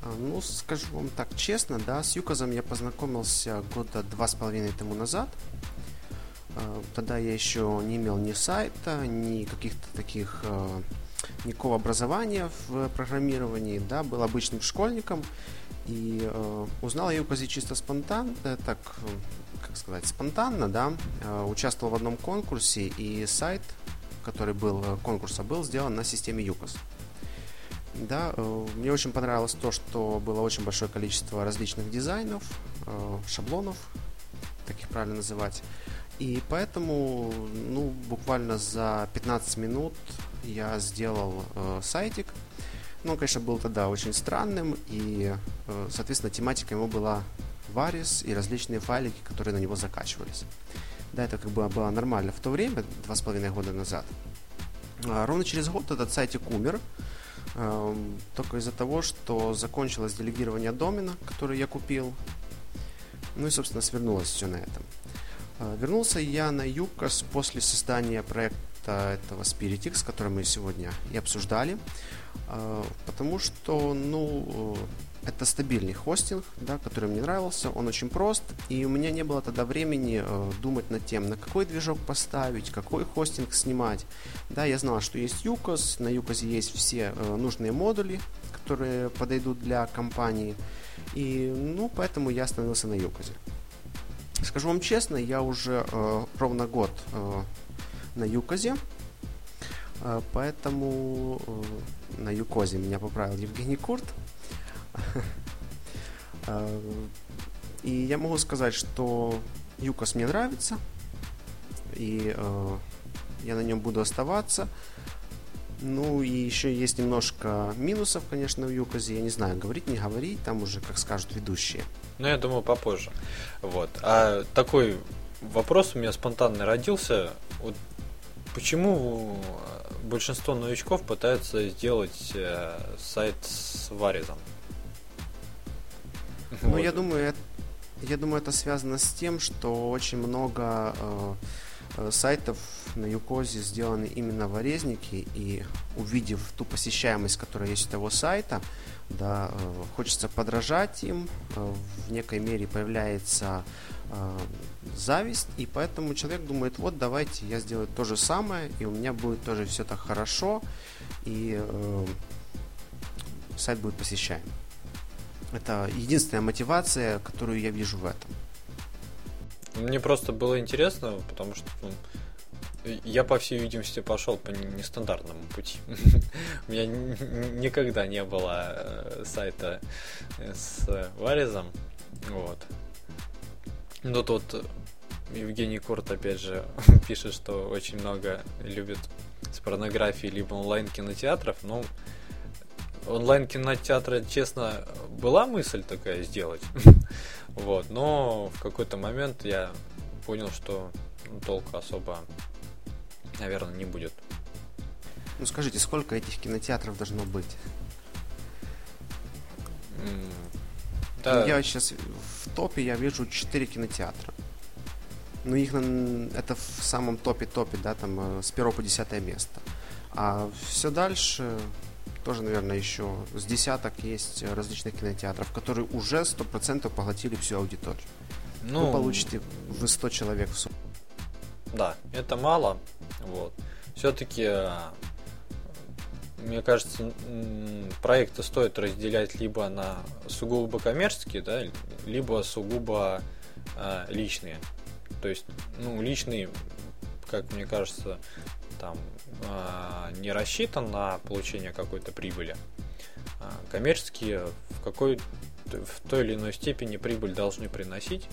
А, ну, скажу вам так честно, да, с Юказом я познакомился года два с половиной тому назад. А, тогда я еще не имел ни сайта, ни каких-то таких а, никакого образования в программировании, да, был обычным школьником и э, узнал я Юказе чисто спонтанно, э, так, как сказать, спонтанно, да, э, участвовал в одном конкурсе и сайт, который был конкурса, был сделан на системе Юкос. Да, э, мне очень понравилось то, что было очень большое количество различных дизайнов, э, шаблонов, как их правильно называть. И поэтому, ну, буквально за 15 минут я сделал э, сайтик. Ну, он, конечно, был тогда очень странным, и, э, соответственно, тематика ему была Варис и различные файлики, которые на него закачивались. Да, это как бы было нормально в то время, два с половиной года назад. А ровно через год этот сайтик умер, Эм, только из-за того, что закончилось делегирование домена, который я купил. Ну и, собственно, свернулось все на этом. Э, вернулся я на Юкос после создания проекта этого SpiritX, который мы сегодня и обсуждали, э, потому что, ну, это стабильный хостинг, да, который мне нравился, он очень прост, и у меня не было тогда времени э, думать над тем, на какой движок поставить, какой хостинг снимать. Да, я знал, что есть Юкос, на Юкосе есть все э, нужные модули, которые подойдут для компании, и, ну, поэтому я остановился на Юкосе. Скажу вам честно, я уже э, ровно год э, на Юкозе, э, поэтому э, на Юкозе меня поправил Евгений Курт, Э, и я могу сказать, что Юкос мне нравится, и э, я на нем буду оставаться. Ну и еще есть немножко минусов, конечно, в Юкозе. Я не знаю, говорить, не говорить, там уже, как скажут ведущие. Ну, я думаю, попозже. Вот. А такой вопрос у меня спонтанно родился. Вот почему большинство новичков пытаются сделать э, сайт с варизом? Ну, вот. я думаю, это, я думаю, это связано с тем, что очень много э, э, сайтов на Юкозе сделаны именно в Орезнике, и увидев ту посещаемость, которая есть у того сайта, да, э, хочется подражать им, э, в некой мере появляется э, зависть, и поэтому человек думает, вот давайте я сделаю то же самое, и у меня будет тоже все так хорошо, и э, сайт будет посещаем. Это единственная мотивация, которую я вижу в этом. Мне просто было интересно, потому что ну, я, по всей видимости, пошел по нестандартному пути. У меня никогда не было э, сайта с варизом. Вот. Но тут Евгений Курт, опять же, пишет, что очень много любит с порнографией либо онлайн-кинотеатров. Но онлайн-кинотеатра, честно, была мысль такая сделать. вот, но в какой-то момент я понял, что ну, толка особо, наверное, не будет. Ну скажите, сколько этих кинотеатров должно быть? Да. Ну, я сейчас в топе я вижу 4 кинотеатра. Ну, их это в самом топе-топе, да, там э, с первого по десятое место. А все дальше тоже, наверное, еще с десяток есть различных кинотеатров, которые уже 100% поглотили всю аудиторию. Ну, Вы получите в 100 человек в сумму. Да, это мало. Вот. Все-таки, э, мне кажется, проекты стоит разделять либо на сугубо коммерческие, да, либо сугубо э, личные. То есть, ну, личные, как мне кажется, там э, не рассчитан на получение какой-то прибыли. А коммерческие в какой в той или иной степени прибыль должны приносить.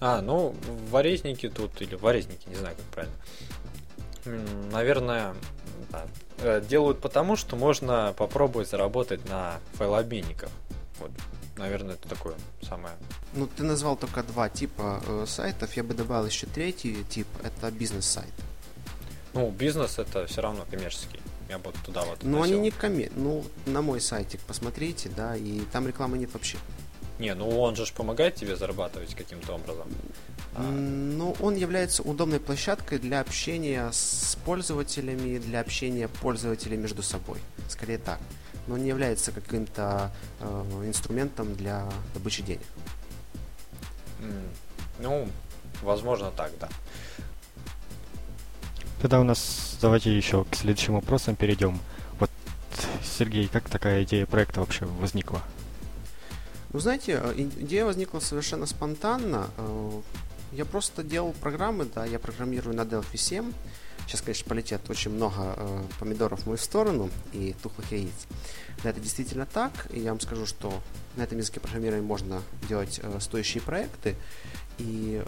А, ну, варезники тут, или варезники, не знаю, как правильно. Наверное, делают потому, что можно попробовать заработать на файлообменниках. Вот, наверное, это такое самое. Ну, ты назвал только два типа э, сайтов. Я бы добавил еще третий тип. Это бизнес-сайт. Ну, бизнес это все равно коммерческий. Я бы туда вот. Ну, они не коммер... Ну, на мой сайтик посмотрите, да, и там рекламы нет вообще. Не, ну он же помогает тебе зарабатывать каким-то образом. А... Ну, он является удобной площадкой для общения с пользователями, для общения пользователей между собой. Скорее так. но не является каким-то э, инструментом для добычи денег. Ну, возможно так, да. Тогда у нас давайте еще к следующим вопросам перейдем. Вот, Сергей, как такая идея проекта вообще возникла? Ну, знаете, э, идея возникла совершенно спонтанно. Э, я просто делал программы, да, я программирую на Delphi 7. Сейчас, конечно, полетит очень много э, помидоров в мою сторону и тухлых яиц. Да, это действительно так. И я вам скажу, что на этом языке программирования можно делать стоящие проекты. И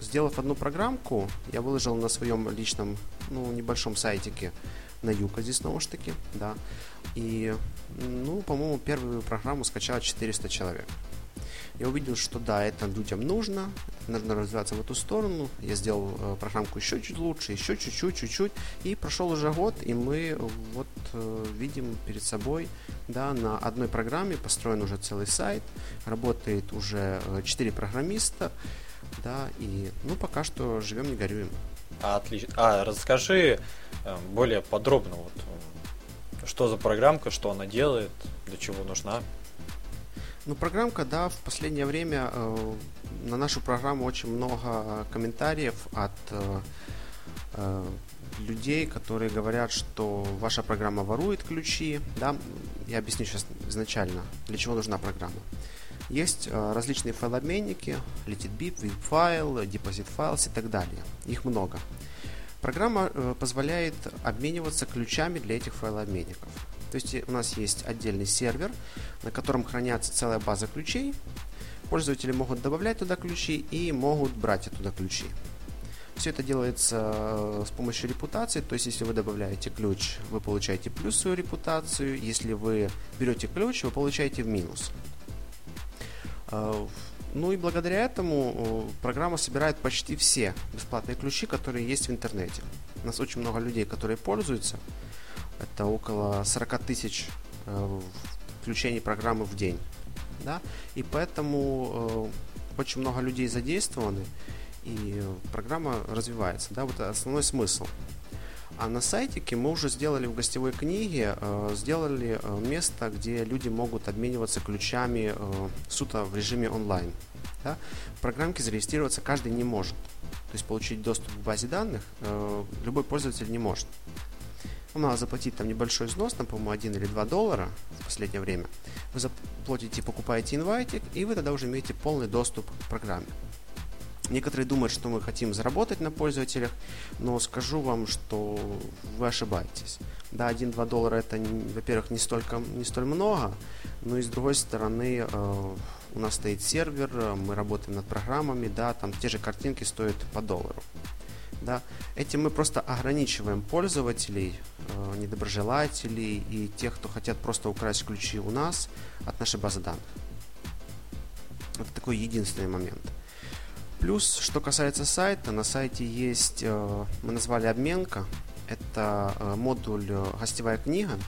сделав одну программку, я выложил на своем личном, ну, небольшом сайтике на Юка здесь снова ж таки, да. И, ну, по-моему, первую программу скачало 400 человек. Я увидел, что да, это людям нужно, нужно развиваться в эту сторону. Я сделал э, программку еще чуть лучше, еще чуть-чуть, чуть-чуть. И прошел уже год, и мы вот э, видим перед собой, да, на одной программе построен уже целый сайт, работает уже э, 4 программиста, да, и, ну, пока что живем, не горюем. Отлично. А, расскажи э, более подробно, вот, э, что за программка, что она делает, для чего нужна. Ну, программка, да, в последнее время э, на нашу программу очень много комментариев от э, э, людей, которые говорят, что ваша программа ворует ключи, да, я объясню сейчас изначально, для чего нужна программа. Есть э, различные файлообменники, LetitBip, WebFile, Deposit Files и так далее. Их много. Программа э, позволяет обмениваться ключами для этих файлообменников. То есть у нас есть отдельный сервер, на котором хранятся целая база ключей. Пользователи могут добавлять туда ключи и могут брать оттуда ключи. Все это делается э, с помощью репутации, то есть если вы добавляете ключ, вы получаете плюс свою репутацию, если вы берете ключ, вы получаете в минус. Э, ну и благодаря этому э, программа собирает почти все бесплатные ключи, которые есть в интернете. У нас очень много людей, которые пользуются. Это около 40 тысяч включений программы в день. Да? И поэтому очень много людей задействованы и программа развивается. Да, вот основной смысл. А на сайтике мы уже сделали в гостевой книге, э, сделали э, место, где люди могут обмениваться ключами э, сута в режиме онлайн. Да? В программке зарегистрироваться каждый не может. То есть получить доступ к базе данных любой пользователь не может. Вам надо заплатить там небольшой взнос, там, по-моему, 1 или 2 доллара в последнее время. Вы заплатите, покупаете инвайтик, и вы тогда уже имеете полный доступ к программе. Некоторые думают, что мы хотим заработать на пользователях, но скажу вам, что вы ошибаетесь. Да, 1-2 доллара это, во-первых, не, столько, не столь много, но и с другой стороны э, у нас стоит сервер, мы работаем над программами, да, там те же картинки стоят по доллару. Да. Этим мы просто ограничиваем пользователей, э, недоброжелателей и тех, кто хотят просто украсть ключи у нас от нашей базы данных. Это такой единственный момент. Плюс, что касается сайта, на сайте есть, э, мы назвали обменка, это э, модуль э, гостевая книга,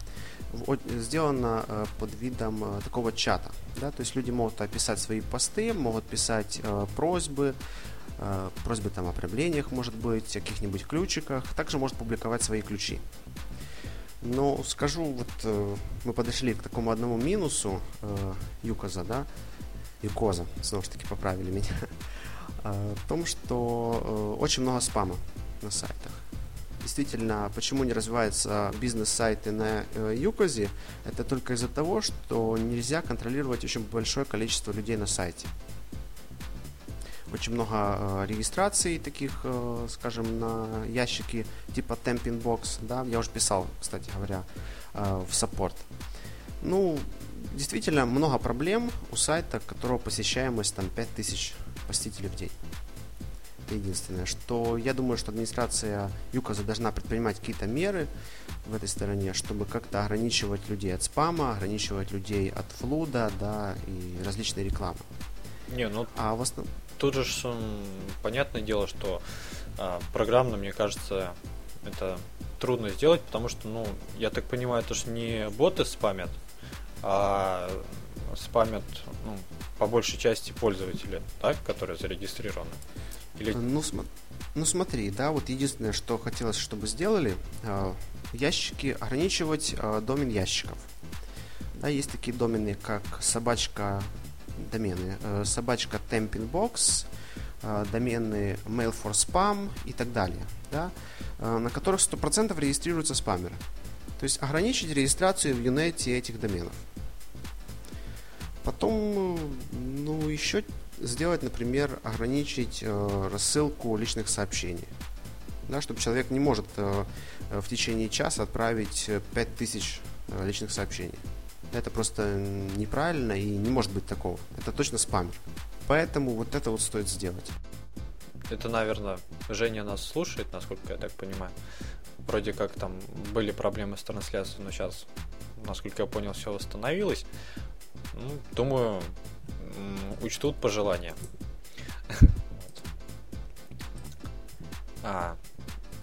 сделана под видом такого чата. Да? То есть люди могут описать свои посты, могут писать просьбы, просьбы там о проявлениях, может быть, о каких-нибудь ключиках, также может публиковать свои ключи. Но скажу, вот мы подошли к такому одному минусу Юказа, да, Юкоза, снова же таки поправили меня. Э, в том, что э, очень много спама на сайтах. Действительно, почему не развиваются бизнес-сайты на э, Юкозе, это только из-за того, что нельзя контролировать очень большое количество людей на сайте. Очень много регистраций таких, скажем, на ящики типа Temping Box, да, я уже писал, кстати говоря, в саппорт. Ну, действительно много проблем у сайта, которого посещаемость там 5000 посетителей в день. Это единственное. Что я думаю, что администрация ЮКОЗа должна предпринимать какие-то меры в этой стороне, чтобы как-то ограничивать людей от спама, ограничивать людей от флуда, да, и различной рекламы. Не, ну а в основном... тут же понятное дело, что а, программно, мне кажется, это трудно сделать, потому что, ну, я так понимаю, это же не боты спамят, а спамят ну, по большей части пользователи, так, которые зарегистрированы? Или... Ну, см... ну смотри, да, вот единственное, что хотелось, чтобы сделали, э, ящики ограничивать э, домен ящиков. Да, есть такие домены, как собачка домены, э, собачка Temping Box, э, домены Mail for Spam и так далее, да, э, на которых 100% регистрируются спамеры. То есть ограничить регистрацию в Unity этих доменов. Потом, ну, еще сделать, например, ограничить э, рассылку личных сообщений. Да, чтобы человек не может э, в течение часа отправить 5000 э, личных сообщений. Это просто неправильно и не может быть такого. Это точно спамер. Поэтому вот это вот стоит сделать. Это, наверное, Женя нас слушает, насколько я так понимаю. Вроде как там были проблемы с трансляцией, но сейчас, насколько я понял, все восстановилось. Ну, думаю, учтут пожелания. А,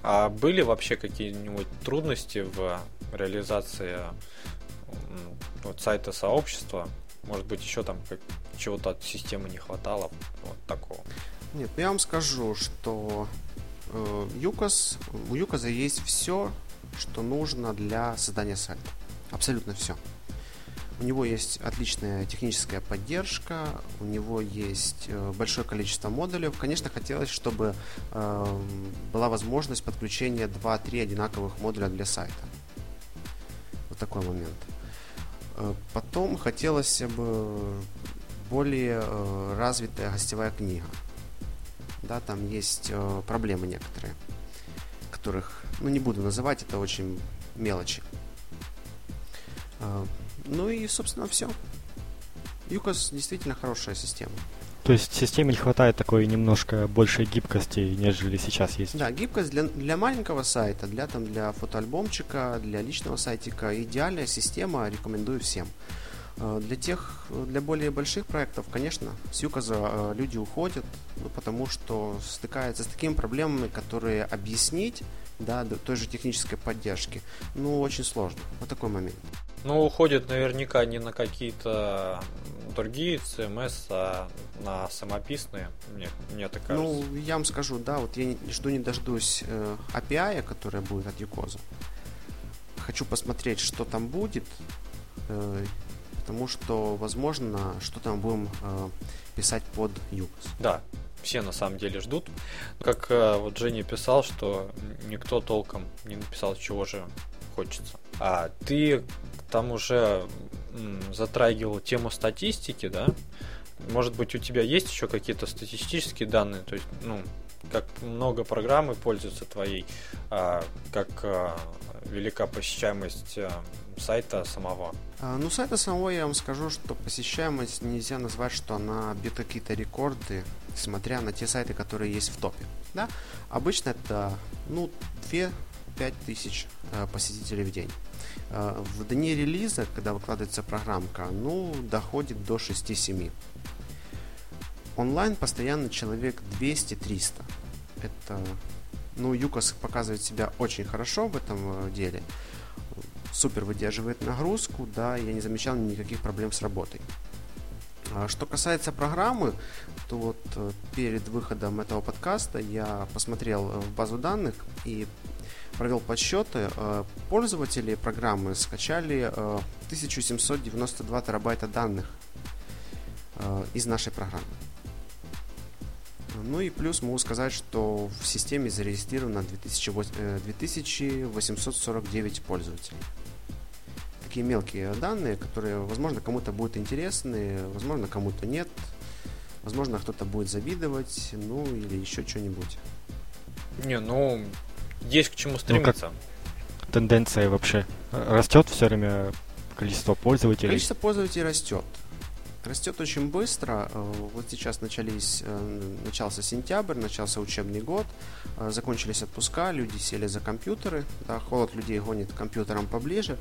а были вообще какие-нибудь трудности в реализации вот сайта сообщества? Может быть, еще там как, чего-то от системы не хватало? Вот такого. Нет, ну я вам скажу, что э, Юкос, у Юкоза есть все, что нужно для создания сайта. Абсолютно все. У него есть отличная техническая поддержка, у него есть э, большое количество модулей. Конечно, хотелось, чтобы э, была возможность подключения 2-3 одинаковых модуля для сайта. Вот такой момент. Э, потом хотелось бы более развитая гостевая книга. Да, там есть проблемы некоторые, которых, ну, не буду называть, это очень мелочи. Э, ну и, собственно, все. Юкос действительно хорошая система. То есть системе не хватает такой немножко большей гибкости, нежели сейчас есть. Да, гибкость для, для маленького сайта, для, там, для фотоальбомчика, для личного сайтика идеальная система, рекомендую всем. Э, для тех, для более больших проектов, конечно, с Юказа э, люди уходят, ну, потому что стыкаются с такими проблемами, которые объяснить, да, той же технической поддержки, ну, очень сложно. Вот такой момент. Ну, уходят наверняка не на какие-то другие CMS, а на самописные, мне, мне так кажется. Ну, я вам скажу, да, вот я жду не дождусь э, API, которая будет от Юкоза. Хочу посмотреть, что там будет, э, потому что, возможно, что там будем э, писать под Юкоз. Да, все на самом деле ждут. Как э, вот Женя писал, что никто толком не написал, чего же хочется. А ты там уже затрагивал тему статистики, да? Может быть, у тебя есть еще какие-то статистические данные, то есть, ну, как много программы пользуются твоей, а, как а, велика посещаемость а, сайта самого? А, ну, сайта самого я вам скажу, что посещаемость нельзя назвать, что она бьет какие-то рекорды, смотря на те сайты, которые есть в топе. Да? Обычно это, ну, две 5000 э, посетителей в день. Э, в дни релиза, когда выкладывается программка, ну, доходит до 6-7. Онлайн постоянно человек 200-300. Это, ну, ЮКОС показывает себя очень хорошо в этом э, деле. Супер выдерживает нагрузку, да, я не замечал никаких проблем с работой. А что касается программы, то вот перед выходом этого подкаста я посмотрел в базу данных и провел подсчеты, э, пользователи программы скачали 1792 э, терабайта данных э, из нашей программы. Ну и плюс могу сказать, что в системе зарегистрировано 2849 пользователей. Такие мелкие данные, которые, возможно, кому-то будут интересны, возможно, кому-то нет. Возможно, кто-то будет завидовать, ну или еще что-нибудь. Не, ну, есть к чему стремиться. Ну, как тенденция вообще растет все время количество пользователей? Количество пользователей растет. Растет очень быстро. Э, вот сейчас начались, э, начался сентябрь, начался учебный год, э, закончились отпуска, люди сели за компьютеры, да, холод людей гонит к компьютерам поближе,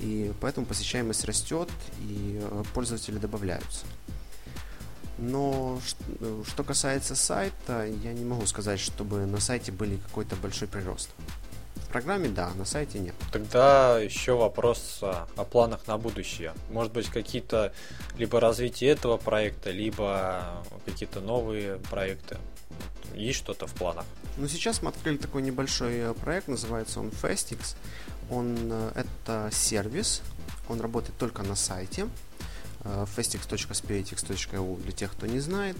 и поэтому посещаемость растет, и пользователи добавляются. Но что касается сайта, я не могу сказать, чтобы на сайте были какой-то большой прирост. В программе да, на сайте нет. Тогда еще вопрос о планах на будущее. Может быть, какие-то либо развитие этого проекта, либо какие-то новые проекты. Есть что-то в планах? Ну, сейчас мы открыли такой небольшой э, проект, называется он Festix. Он э, это сервис, Он работает только на сайте festix.spiritix.eu для тех, кто не знает.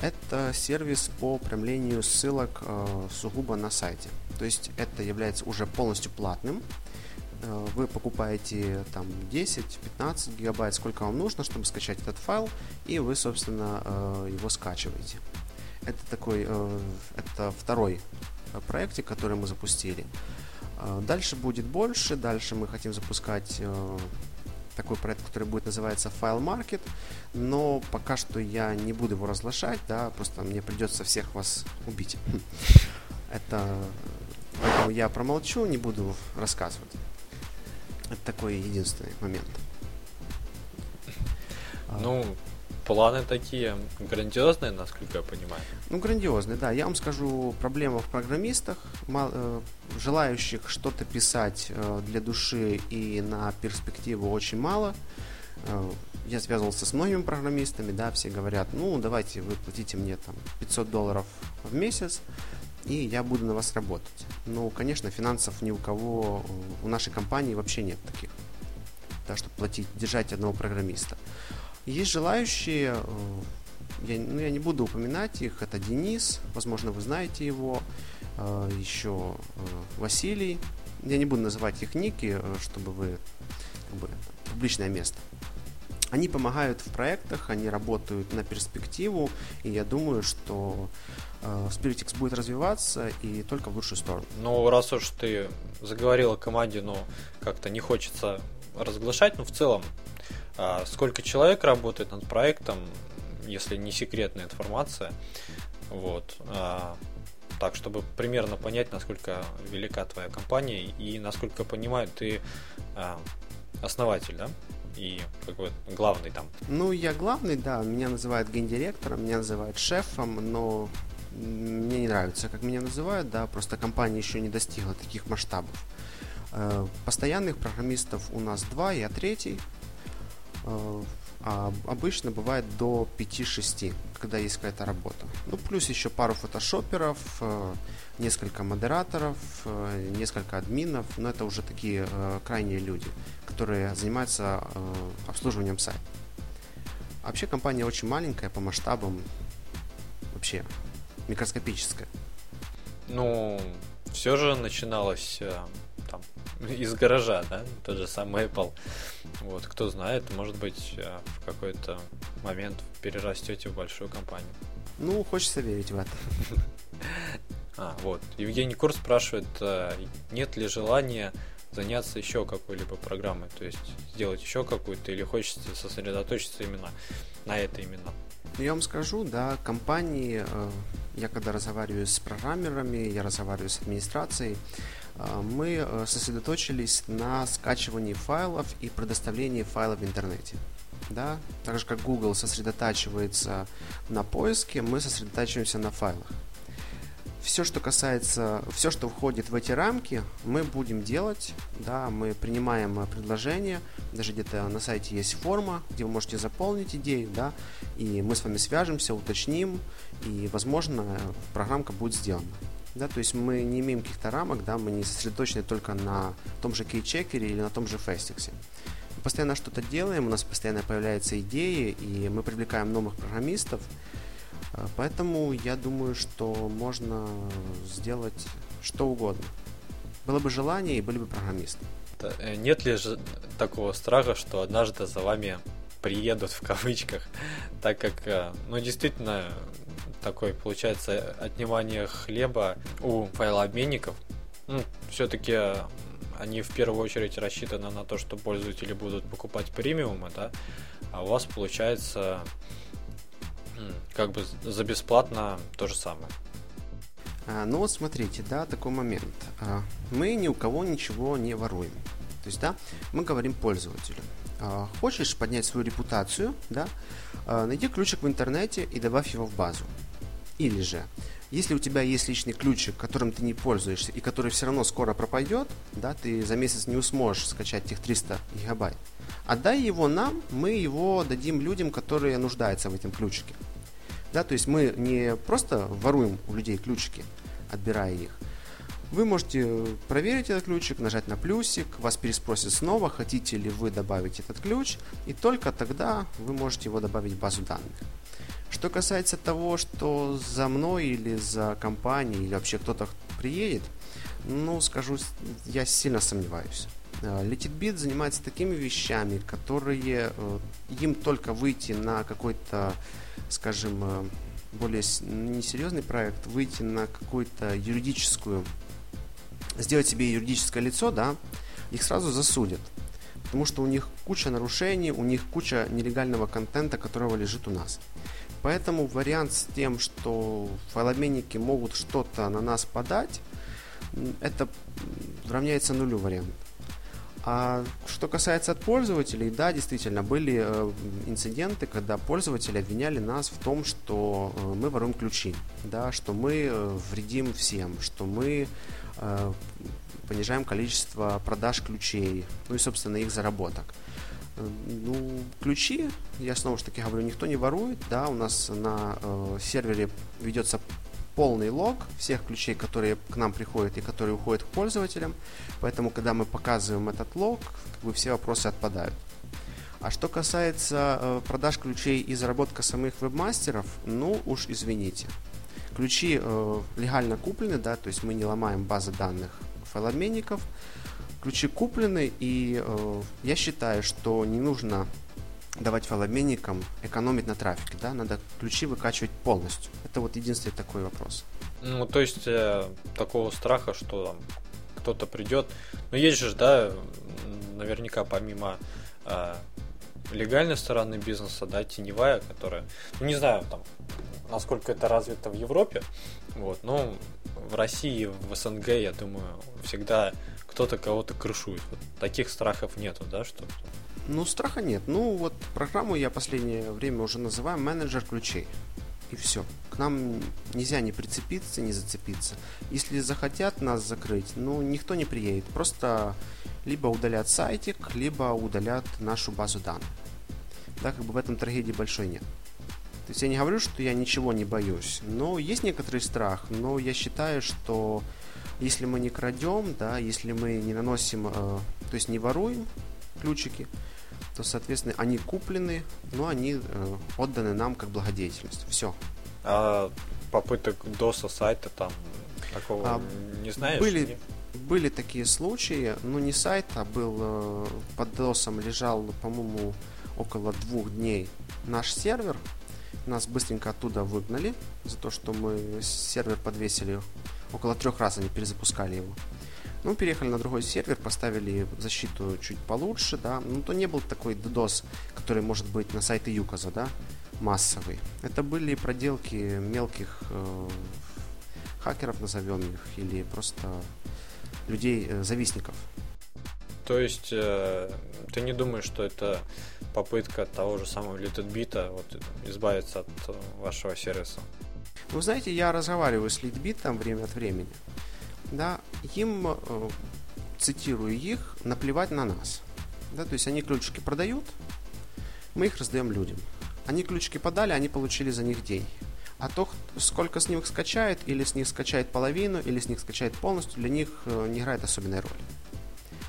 Это сервис по прямлению ссылок сугубо на сайте. То есть это является уже полностью платным. Вы покупаете там 10-15 гигабайт, сколько вам нужно, чтобы скачать этот файл, и вы, собственно, его скачиваете. Это такой, это второй проектик, который мы запустили. Дальше будет больше, дальше мы хотим запускать такой проект, который будет называться File Market, но пока что я не буду его разглашать, да, просто мне придется всех вас убить. Это поэтому я промолчу, не буду рассказывать. Это такой единственный момент. Ну, планы такие грандиозные, насколько я понимаю. Ну, грандиозные, да. Я вам скажу, проблема в программистах, э, желающих что-то писать э, для души и на перспективу очень мало. Э, я связывался с многими программистами, да, все говорят, ну, давайте вы платите мне там 500 долларов в месяц, и я буду на вас работать. Ну, конечно, финансов ни у кого, у нашей компании вообще нет таких, да, чтобы платить, держать одного программиста. Есть желающие, э, я, ну, я не буду упоминать их, это Денис, возможно, вы знаете его, э, еще э, Василий. Я не буду называть их ники, чтобы вы как бы, публичное место. Они помогают в проектах, они работают на перспективу, и я думаю, что SpiritX будет развиваться и только в лучшую сторону. Ну, раз уж ты заговорил о команде, ну, как-то не хочется разглашать, но в целом а сколько человек работает над проектом, если не секретная информация. Вот. А, так, чтобы примерно понять, насколько велика твоя компания и насколько понимаю, ты а, основатель, да? И какой главный там. Ну, я главный, да. Меня называют гендиректором, меня называют шефом, но мне не нравится, как меня называют, да, просто компания еще не достигла таких масштабов. Э, постоянных программистов у нас два, я третий. Э, а обычно бывает до 5-6, когда есть какая-то работа. Ну, плюс еще пару фотошоперов, э, несколько модераторов, э, несколько админов, но это уже такие крайние люди, которые занимаются обслуживанием сайта. вообще компания очень маленькая по масштабам, вообще микроскопическая. Ну, все же начиналось из гаража, да, тот же самый Apple. Вот, кто знает, может быть, э, в какой-то момент перерастете в большую компанию. Ну, хочется верить в это. А, вот. Евгений Курс спрашивает, э, нет ли желания заняться еще какой-либо программой, то есть сделать еще какую-то, или хочется сосредоточиться именно на это именно? Я вам скажу, да, компании, э, я когда разговариваю с программерами, я разговариваю с администрацией, мы э, сосредоточились на скачивании файлов и предоставлении файлов в интернете. Да? Так же как Google сосредотачивается на поиске, мы сосредотачиваемся на файлах. Все, что касается, все, что входит в эти рамки, мы будем делать. Да, мы принимаем э, предложения, даже где-то на сайте есть форма, где вы можете заполнить идею, да, и мы с вами свяжемся, уточним, и, возможно, программка будет сделана. Да, то есть мы не имеем каких-то рамок, да, мы не сосредоточены только на том же кейчекере или на том же фестиксе. Мы постоянно что-то делаем, у нас постоянно появляются идеи, и мы привлекаем новых программистов. Э, поэтому я думаю, что можно сделать что угодно. Было бы желание и были бы программисты. Э, нет ли же такого страха, что однажды за вами приедут в кавычках, так как, э, ну, действительно, такое получается отнимание хлеба у файлообменников. Ну, все-таки они в первую очередь рассчитаны на то, что пользователи будут покупать премиумы, да, а у вас получается как бы за бесплатно то же самое. А, ну смотрите, да, такой момент. А, мы ни у кого ничего не воруем. То есть, да, мы говорим пользователю. А, хочешь поднять свою репутацию, да, а, найди ключик в интернете и добавь его в базу. Или же, если у тебя есть личный ключик, которым ты не пользуешься и который все равно скоро пропадет, да, ты за месяц не сможешь скачать тех 300 гигабайт, отдай его нам, мы его дадим людям, которые нуждаются в этом ключике. Да, то есть мы не просто воруем у людей ключики, отбирая их, Вы можете проверить этот ключик, нажать на плюсик, вас переспросит снова, хотите ли вы добавить этот ключ, и только тогда вы можете его добавить в базу данных. Что касается того, что за мной или за компанией, или вообще кто-то приедет, ну, скажу, я сильно сомневаюсь. LetitBit занимается такими вещами, которые э, им только выйти на какой-то, скажем, э, более несерьезный проект, выйти на какую-то юридическую, сделать себе юридическое лицо, да, их сразу засудят. Потому что у них куча нарушений, у них куча нелегального контента, которого лежит у нас. Поэтому вариант с тем, что файлообменники могут что-то на нас подать, это равняется нулю вариант. А что касается от пользователей, да, действительно, были э, инциденты, когда пользователи обвиняли нас в том, что э, мы воруем ключи, да, что мы э, вредим всем, что мы понижаем количество продаж ключей, ну и, собственно, их заработок. Э, ну, ключи, я снова же таки говорю, никто не ворует, да, у нас на э, сервере ведется полный лог всех ключей, которые к нам приходят и которые уходят к пользователям. Поэтому, когда мы показываем этот лог, как бы все вопросы отпадают. А что касается э, продаж ключей и заработка самих вебмастеров, ну уж извините. Ключи э, легально куплены, да, то есть мы не ломаем базы данных файлообменников. Ключи куплены, и э, я считаю, что не нужно давать файлообменникам экономить на трафике, да, надо ключи выкачивать полностью. Это вот единственный такой вопрос. Ну, то есть э, такого страха, что там кто-то придет. Но есть же, да, наверняка помимо э, легальной стороны бизнеса, да, теневая, которая, ну не знаю, там, насколько это развито в Европе, вот, но в России, в СНГ, я думаю, всегда кто-то кого-то крышует. Вот таких страхов нету, да, что ну, страха нет. Ну, вот программу я последнее время уже называю менеджер ключей. И все. К нам нельзя не прицепиться, не зацепиться. Если захотят нас закрыть, ну, никто не приедет. Просто либо удалят сайтик, либо удалят нашу базу данных. Да, как бы в этом трагедии большой нет. То есть я не говорю, что я ничего не боюсь, но есть некоторый страх, но я считаю, что если мы не крадем, да, если мы не наносим, э, то есть не воруем ключики, то, соответственно, они куплены, но они э, отданы нам как благодетельность. Все. А попыток доса сайта там такого а, не знаешь? Были, были такие случаи, но не сайт, а был э, под досом лежал, по-моему, около двух дней наш сервер. Нас быстренько оттуда выгнали за то, что мы сервер подвесили. Около трех раз они перезапускали его. Ну, переехали на другой сервер, поставили защиту чуть получше, да. Ну, то не был такой DDoS, который может быть на сайте Юказа, да, массовый. Это были проделки мелких э, хакеров, назовем их, или просто людей-завистников. Э, то есть э, ты не думаешь, что это попытка того же самого LitTbit вот, избавиться от э, вашего сервиса? Вы знаете, я разговариваю с LitBit время от времени да, им, э, цитирую их, наплевать на нас. Да, то есть они ключики продают, мы их раздаем людям. Они ключики подали, они получили за них деньги. А то, сколько с них скачает, или с них скачает половину, или с них скачает полностью, для них э, не играет особенной роли.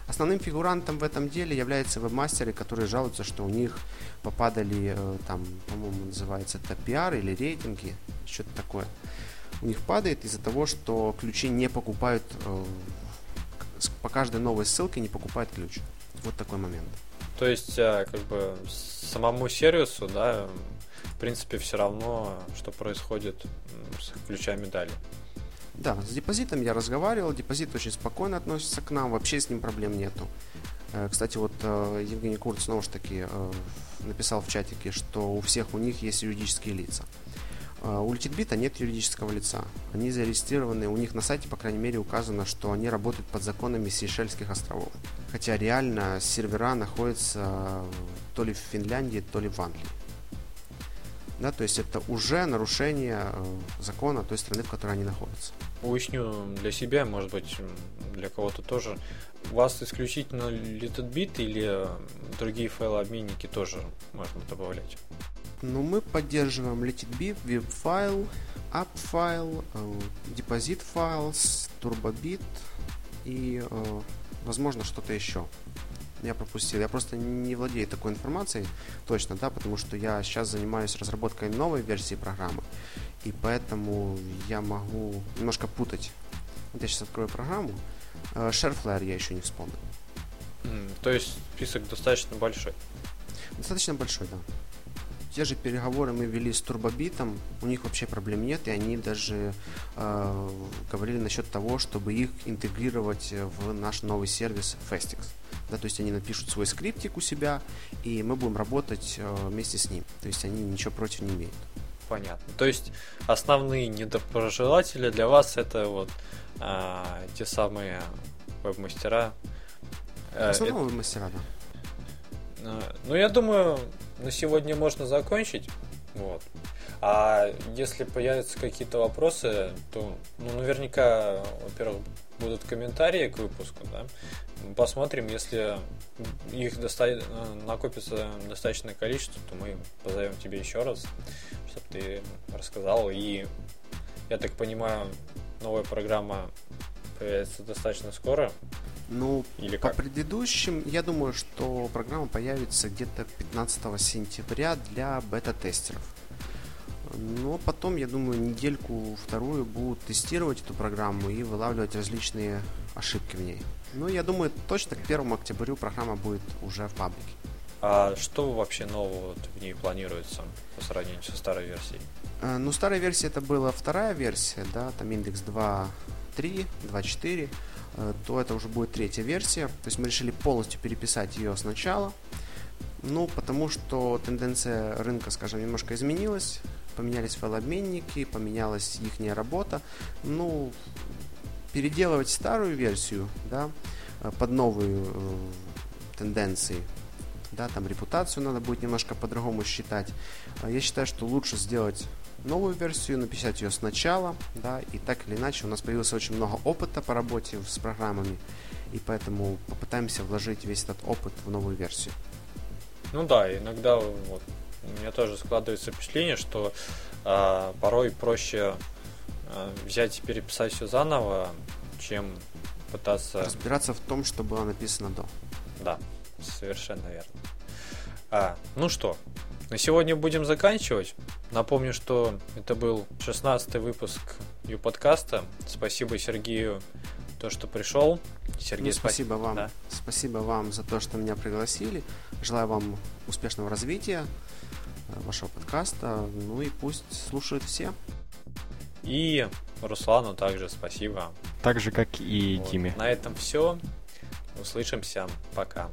Основным фигурантом в этом деле являются вебмастеры, которые жалуются, что у них попадали, э, там, по-моему, называется это пиар или рейтинги, что-то такое у них падает из-за того, что ключи не покупают, э, по каждой новой ссылке не покупают ключ. Вот такой момент. То есть, э, как бы самому сервису, да, в принципе, все равно, что происходит с ключами далее. Да, с депозитом я разговаривал, депозит очень спокойно относится к нам, вообще с ним проблем нету. Э, кстати, вот Евгений Курт снова же таки написал в чатике, что у всех у них есть юридические лица. У Лититбита нет юридического лица. Они зарегистрированы, у них на сайте, по крайней мере, указано, что они работают под законами Сейшельских островов. Хотя реально сервера находятся то ли в Финляндии, то ли в Англии. Да, то есть это уже нарушение э, закона той страны, в которой они находятся. Уясню для себя, может быть, для кого-то тоже. У вас исключительно LitTbit или другие файлообменники тоже можно добавлять? Ну, мы поддерживаем LetitB, WebFile, app файл, депозит файл, turbobit и, возможно, что-то еще я пропустил. Я просто не владею такой информацией точно, да, потому что я сейчас занимаюсь разработкой новой версии программы, и поэтому я могу немножко путать. Вот я сейчас открою программу. Э, ShareFlare я еще не вспомнил. Mm, то есть список достаточно большой? Достаточно большой, да. Те же переговоры мы вели с Турбобитом, у них вообще проблем нет, и они даже э, говорили насчет того, чтобы их интегрировать в наш новый сервис Fastix. Да, то есть они напишут свой скриптик у себя, и мы будем работать э, вместе с ним. То есть они ничего против не имеют. Понятно. То есть основные недопрожелатели для вас это вот э, те самые веб-мастера. Э, Основные веб-мастера, да. Э, ну, я думаю, на сегодня можно закончить. Вот. А если появятся какие-то вопросы, то ну, наверняка, во-первых, будут комментарии к выпуску, да. Посмотрим, если их доста... накопится достаточное количество, то мы позовем тебе еще раз, чтобы ты рассказал. И я так понимаю, новая программа появится достаточно скоро. Ну, Или по как? предыдущим, я думаю, что программа появится где-то 15 сентября для бета-тестеров. Но потом, я думаю, недельку-вторую будут тестировать эту программу и вылавливать различные ошибки в ней. Ну, я думаю, точно к 1 октябрю программа будет уже в паблике. А что вообще нового в ней планируется по сравнению со старой версией? А, ну, старая версия это была вторая версия, да, там индекс 2.3, 2.4, э, то это уже будет третья версия. То есть мы решили полностью переписать ее сначала. Ну, потому что тенденция рынка, скажем, немножко изменилась поменялись файлообменники, поменялась их работа. Ну, переделывать старую версию, да, э, под новые э, тенденции, да, там репутацию надо будет немножко по-другому считать. А я считаю, что лучше сделать новую версию, написать ее сначала, да, и так или иначе у нас появилось очень много опыта по работе с программами, и поэтому попытаемся вложить весь этот опыт в новую версию. Ну да, иногда вот у меня тоже складывается впечатление, что э, порой проще э, взять и переписать все заново, чем пытаться... Разбираться в том, что было написано до. Да, совершенно верно. А, ну что, на сегодня будем заканчивать. Напомню, что это был 16 выпуск Ю подкаста. Спасибо Сергею то, что пришел. Сергей, ну, спасибо вам. Да. Спасибо вам за то, что меня пригласили. Желаю вам успешного развития. Вашего подкаста. Ну и пусть слушают все. И Руслану также спасибо. Так же, как и вот. Тиме. На этом все. Услышимся. Пока.